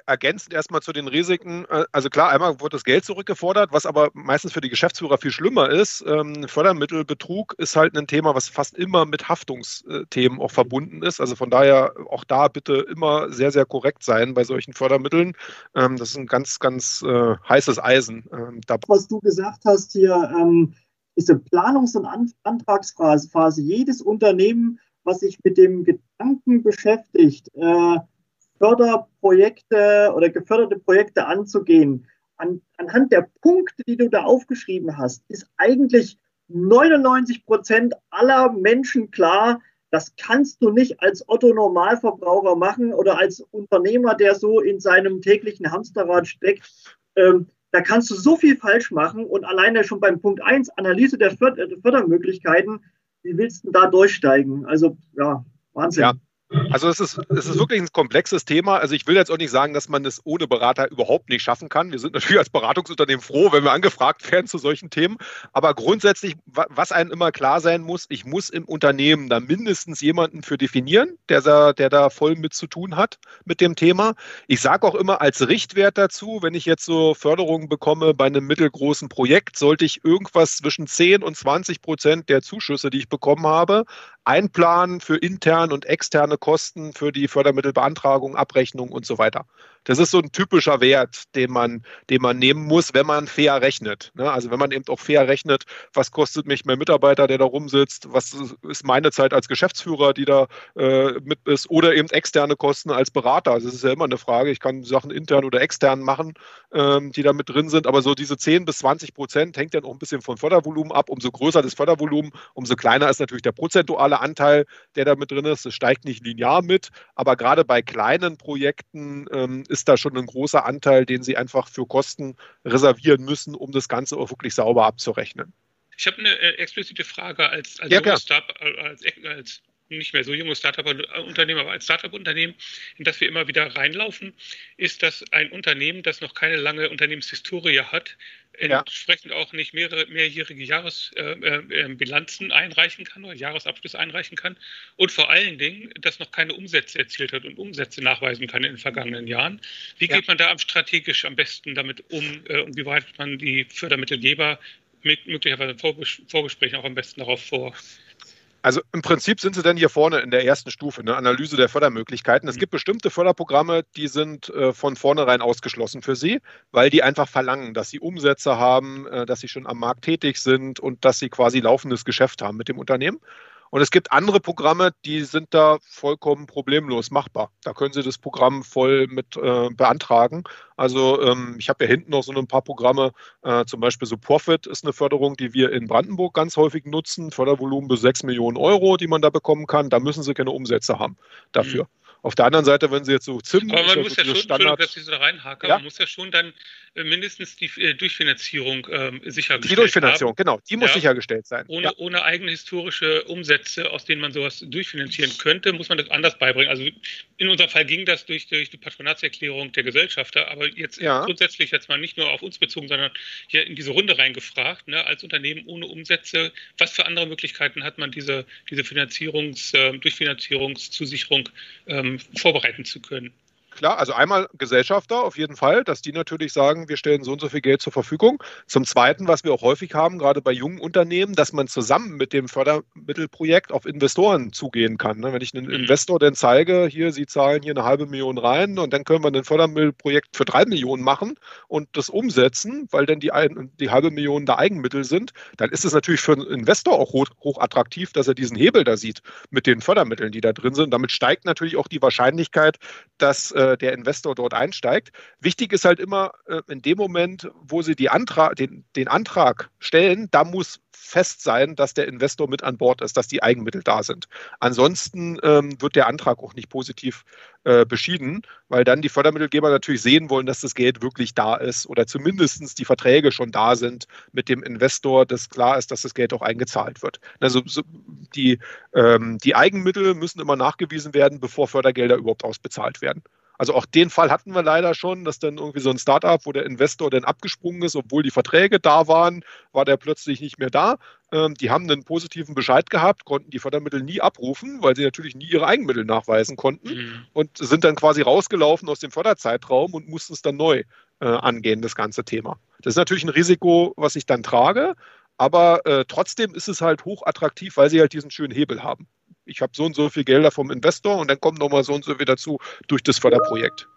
Speaker 2: Ergänzend erstmal zu den Risiken. Äh, also klar, einmal wird das Geld zurückgefordert, was aber meistens für die Geschäftsführer viel schlimmer ist. Ähm, Fördermittelbetrug ist halt ein Thema, was fast immer mit Haftungsthemen auch verbunden ist. Also von daher auch da bitte immer sehr, sehr korrekt sein bei solchen Fördermitteln. Ähm, das ist ein ganz, ganz äh, heißes Eisen. Ähm,
Speaker 1: was du gesagt hast hier, ähm, diese Planungs- und Antragsphase, jedes Unternehmen, was sich mit dem Gedanken beschäftigt, äh, Förderprojekte oder geförderte Projekte anzugehen, an, anhand der Punkte, die du da aufgeschrieben hast, ist eigentlich 99 Prozent aller Menschen klar, das kannst du nicht als Otto Normalverbraucher machen oder als Unternehmer, der so in seinem täglichen Hamsterrad steckt. Ähm, da kannst du so viel falsch machen und alleine schon beim Punkt 1, Analyse der Fördermöglichkeiten, wie willst du da durchsteigen? Also ja, Wahnsinn. Ja.
Speaker 2: Also es ist, es ist wirklich ein komplexes Thema. Also ich will jetzt auch nicht sagen, dass man es ohne Berater überhaupt nicht schaffen kann. Wir sind natürlich als Beratungsunternehmen froh, wenn wir angefragt werden zu solchen Themen. Aber grundsätzlich, was einem immer klar sein muss, ich muss im Unternehmen da mindestens jemanden für definieren, der da, der da voll mit zu tun hat mit dem Thema. Ich sage auch immer als Richtwert dazu, wenn ich jetzt so Förderungen bekomme bei einem mittelgroßen Projekt, sollte ich irgendwas zwischen 10 und 20 Prozent der Zuschüsse, die ich bekommen habe, einplanen für interne und externe Kosten, für die Fördermittelbeantragung, Abrechnung und so weiter. Das ist so ein typischer Wert, den man, den man nehmen muss, wenn man fair rechnet. Ne? Also wenn man eben auch fair rechnet, was kostet mich mein Mitarbeiter, der da rumsitzt, was ist meine Zeit als Geschäftsführer, die da äh, mit ist, oder eben externe Kosten als Berater. Also das ist ja immer eine Frage. Ich kann Sachen intern oder extern machen, ähm, die da mit drin sind. Aber so diese 10 bis 20 Prozent hängt ja noch ein bisschen vom Fördervolumen ab. Umso größer das Fördervolumen, umso kleiner ist natürlich der prozentuale Anteil, der da mit drin ist. Es steigt nicht linear mit, aber gerade bei kleinen Projekten ähm, ist da schon ein großer Anteil, den sie einfach für Kosten reservieren müssen, um das Ganze auch wirklich sauber abzurechnen.
Speaker 4: Ich habe eine äh, explizite Frage als, als, ja, Start, als, als nicht mehr so junges Startup-Unternehmen, aber als Startup-Unternehmen, in das wir immer wieder reinlaufen, ist, dass ein Unternehmen, das noch keine lange Unternehmenshistorie hat, ja. entsprechend auch nicht mehrere, mehrjährige Jahresbilanzen äh, äh, einreichen kann oder Jahresabschlüsse einreichen kann und vor allen Dingen, das noch keine Umsätze erzielt hat und Umsätze nachweisen kann in den vergangenen Jahren. Wie ja. geht man da strategisch am besten damit um äh, und wie bereitet man die Fördermittelgeber mit möglicherweise Vorgesprächen auch am besten darauf vor?
Speaker 2: Also im Prinzip sind sie dann hier vorne in der ersten Stufe, eine Analyse der Fördermöglichkeiten. Es mhm. gibt bestimmte Förderprogramme, die sind äh, von vornherein ausgeschlossen für sie, weil die einfach verlangen, dass sie Umsätze haben, äh, dass sie schon am Markt tätig sind und dass sie quasi laufendes Geschäft haben mit dem Unternehmen. Und es gibt andere Programme, die sind da vollkommen problemlos machbar. Da können Sie das Programm voll mit äh, beantragen. Also ähm, ich habe ja hinten noch so ein paar Programme, äh, zum Beispiel so Profit ist eine Förderung, die wir in Brandenburg ganz häufig nutzen. Fördervolumen bis 6 Millionen Euro, die man da bekommen kann. Da müssen Sie keine Umsätze haben dafür. Mhm. Auf der anderen Seite, wenn Sie jetzt so ZIM,
Speaker 4: aber man muss ja, schon, Standard, dass ich so da reinhake, ja? man muss ja schon dann äh, mindestens die äh, Durchfinanzierung ähm, sichergestellt
Speaker 2: Die Durchfinanzierung, haben. genau, die muss ja. sichergestellt sein.
Speaker 4: Ohne, ja. ohne eigene historische Umsätze, aus denen man sowas durchfinanzieren könnte, muss man das anders beibringen. Also in unserem Fall ging das durch, durch die Patronatserklärung der Gesellschafter, aber jetzt grundsätzlich jetzt mal nicht nur auf uns bezogen, sondern hier in diese Runde reingefragt, ne, als Unternehmen ohne Umsätze, was für andere Möglichkeiten hat man diese, diese Finanzierungs, äh, Durchfinanzierungszusicherung ähm, vorbereiten zu können.
Speaker 2: Klar, also einmal Gesellschafter auf jeden Fall, dass die natürlich sagen, wir stellen so und so viel Geld zur Verfügung. Zum Zweiten, was wir auch häufig haben, gerade bei jungen Unternehmen, dass man zusammen mit dem Fördermittelprojekt auf Investoren zugehen kann. Ne? Wenn ich einen mhm. Investor dann zeige, hier, Sie zahlen hier eine halbe Million rein und dann können wir ein Fördermittelprojekt für drei Millionen machen und das umsetzen, weil dann die, die halbe Million da Eigenmittel sind, dann ist es natürlich für einen Investor auch hoch, hoch attraktiv, dass er diesen Hebel da sieht mit den Fördermitteln, die da drin sind. Damit steigt natürlich auch die Wahrscheinlichkeit, dass äh, der Investor dort einsteigt. Wichtig ist halt immer, äh, in dem Moment, wo Sie die Antrag, den, den Antrag stellen, da muss fest sein, dass der Investor mit an Bord ist, dass die Eigenmittel da sind. Ansonsten ähm, wird der Antrag auch nicht positiv äh, beschieden, weil dann die Fördermittelgeber natürlich sehen wollen, dass das Geld wirklich da ist oder zumindest die Verträge schon da sind mit dem Investor, dass klar ist, dass das Geld auch eingezahlt wird. Also so die, ähm, die Eigenmittel müssen immer nachgewiesen werden, bevor Fördergelder überhaupt ausbezahlt werden. Also auch den Fall hatten wir leider schon, dass dann irgendwie so ein Startup, wo der Investor dann abgesprungen ist, obwohl die Verträge da waren, war der plötzlich nicht mehr da. Ähm, die haben einen positiven Bescheid gehabt, konnten die Fördermittel nie abrufen, weil sie natürlich nie ihre Eigenmittel nachweisen konnten mhm. und sind dann quasi rausgelaufen aus dem Förderzeitraum und mussten es dann neu äh, angehen, das ganze Thema. Das ist natürlich ein Risiko, was ich dann trage, aber äh, trotzdem ist es halt hochattraktiv, weil sie halt diesen schönen Hebel haben. Ich habe so und so viel Gelder vom Investor und dann kommt nochmal so und so wieder dazu durch das Förderprojekt.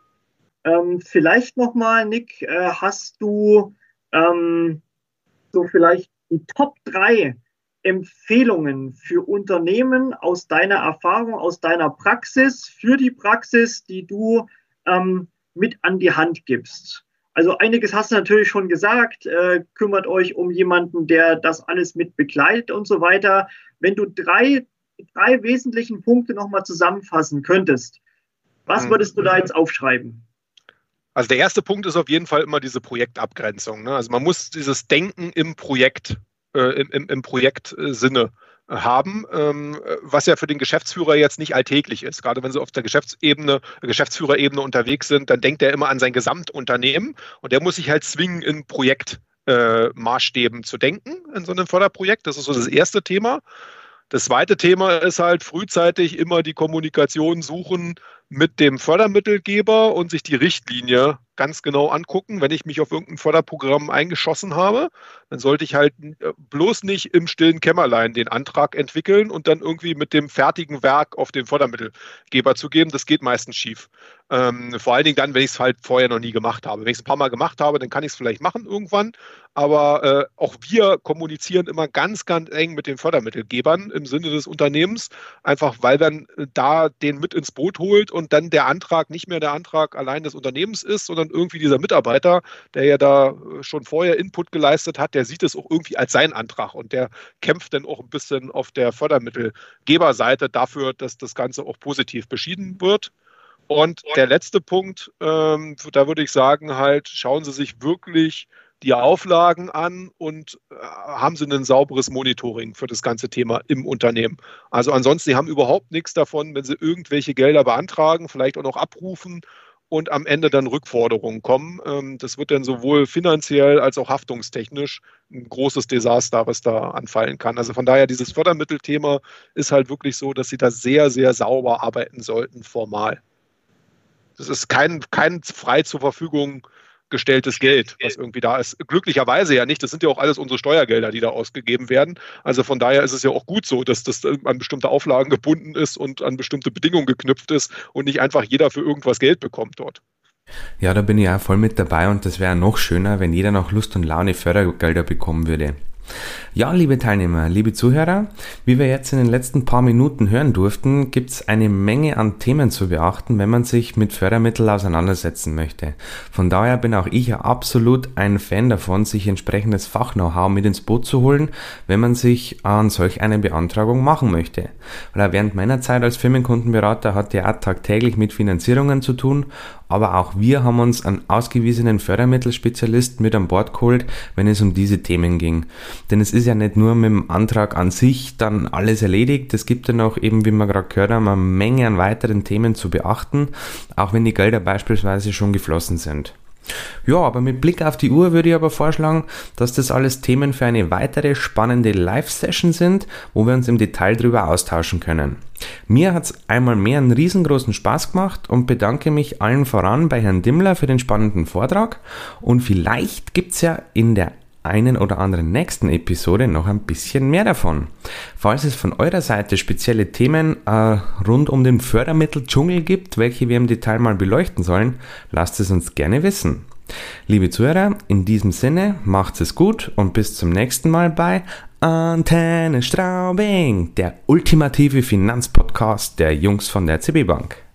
Speaker 1: Ähm, vielleicht nochmal, Nick, äh, hast du ähm, so vielleicht die Top 3 Empfehlungen für Unternehmen aus deiner Erfahrung, aus deiner Praxis, für die Praxis, die du ähm, mit an die Hand gibst? Also einiges hast du natürlich schon gesagt, äh, kümmert euch um jemanden, der das alles mit begleitet und so weiter. Wenn du drei, drei wesentlichen Punkte nochmal zusammenfassen könntest, was hm. würdest du da jetzt aufschreiben?
Speaker 2: Also der erste Punkt ist auf jeden Fall immer diese Projektabgrenzung. Ne? Also man muss dieses Denken im Projekt, äh, im, im Projektsinne äh, haben, ähm, was ja für den Geschäftsführer jetzt nicht alltäglich ist. Gerade wenn Sie auf der Geschäftsebene, Geschäftsführerebene unterwegs sind, dann denkt er immer an sein Gesamtunternehmen und der muss sich halt zwingen, in Projektmaßstäben äh, zu denken in so einem Förderprojekt. Das ist so das erste Thema. Das zweite Thema ist halt frühzeitig immer die Kommunikation suchen mit dem Fördermittelgeber und sich die Richtlinie ganz genau angucken. Wenn ich mich auf irgendein Förderprogramm eingeschossen habe, dann sollte ich halt äh, bloß nicht im stillen Kämmerlein den Antrag entwickeln und dann irgendwie mit dem fertigen Werk auf den Fördermittelgeber zu geben. Das geht meistens schief. Ähm, vor allen Dingen dann, wenn ich es halt vorher noch nie gemacht habe. Wenn ich es ein paar Mal gemacht habe, dann kann ich es vielleicht machen irgendwann. Aber äh, auch wir kommunizieren immer ganz, ganz eng mit den Fördermittelgebern im Sinne des Unternehmens, einfach weil man äh, da den mit ins Boot holt und dann der Antrag nicht mehr der Antrag allein des Unternehmens ist, sondern irgendwie dieser Mitarbeiter, der ja da äh, schon vorher Input geleistet hat, der sieht es auch irgendwie als seinen Antrag und der kämpft dann auch ein bisschen auf der Fördermittelgeberseite dafür, dass das Ganze auch positiv beschieden wird. Und der letzte Punkt, ähm, da würde ich sagen, halt, schauen Sie sich wirklich die Auflagen an und äh, haben sie ein sauberes Monitoring für das ganze Thema im Unternehmen. Also ansonsten, sie haben überhaupt nichts davon, wenn sie irgendwelche Gelder beantragen, vielleicht auch noch abrufen und am Ende dann Rückforderungen kommen. Ähm, das wird dann sowohl finanziell als auch haftungstechnisch ein großes Desaster, was da anfallen kann. Also von daher, dieses Fördermittelthema ist halt wirklich so, dass sie da sehr, sehr sauber arbeiten sollten, formal. Das ist kein, kein frei zur Verfügung gestelltes Geld, was irgendwie da ist. Glücklicherweise ja nicht. Das sind ja auch alles unsere Steuergelder, die da ausgegeben werden. Also von daher ist es ja auch gut so, dass das an bestimmte Auflagen gebunden ist und an bestimmte Bedingungen geknüpft ist und nicht einfach jeder für irgendwas Geld bekommt dort.
Speaker 5: Ja, da bin ich auch voll mit dabei und das wäre noch schöner, wenn jeder noch Lust und Laune Fördergelder bekommen würde. Ja, liebe Teilnehmer, liebe Zuhörer, wie wir jetzt in den letzten paar Minuten hören durften, gibt es eine Menge an Themen zu beachten, wenn man sich mit Fördermitteln auseinandersetzen möchte. Von daher bin auch ich ja absolut ein Fan davon, sich entsprechendes Fach-Know-how mit ins Boot zu holen, wenn man sich an solch eine Beantragung machen möchte. Weil während meiner Zeit als Firmenkundenberater hatte auch tagtäglich mit Finanzierungen zu tun aber auch wir haben uns einen ausgewiesenen Fördermittelspezialist mit an Bord geholt, wenn es um diese Themen ging. Denn es ist ja nicht nur mit dem Antrag an sich dann alles erledigt, es gibt ja noch eben, wie wir gerade gehört haben, eine Menge an weiteren Themen zu beachten, auch wenn die Gelder beispielsweise schon geflossen sind. Ja, aber mit Blick auf die Uhr würde ich aber vorschlagen, dass das alles Themen für eine weitere spannende Live-Session sind, wo wir uns im Detail darüber austauschen können. Mir hat es einmal mehr einen riesengroßen Spaß gemacht und bedanke mich allen voran bei Herrn Dimmler für den spannenden Vortrag und vielleicht gibt's ja in der einen oder anderen nächsten Episode noch ein bisschen mehr davon. Falls es von eurer Seite spezielle Themen äh, rund um den Fördermitteldschungel gibt, welche wir im Detail mal beleuchten sollen, lasst es uns gerne wissen. Liebe Zuhörer, in diesem Sinne macht's es gut und bis zum nächsten Mal bei Antenne Straubing, der ultimative Finanzpodcast der Jungs von der CB Bank.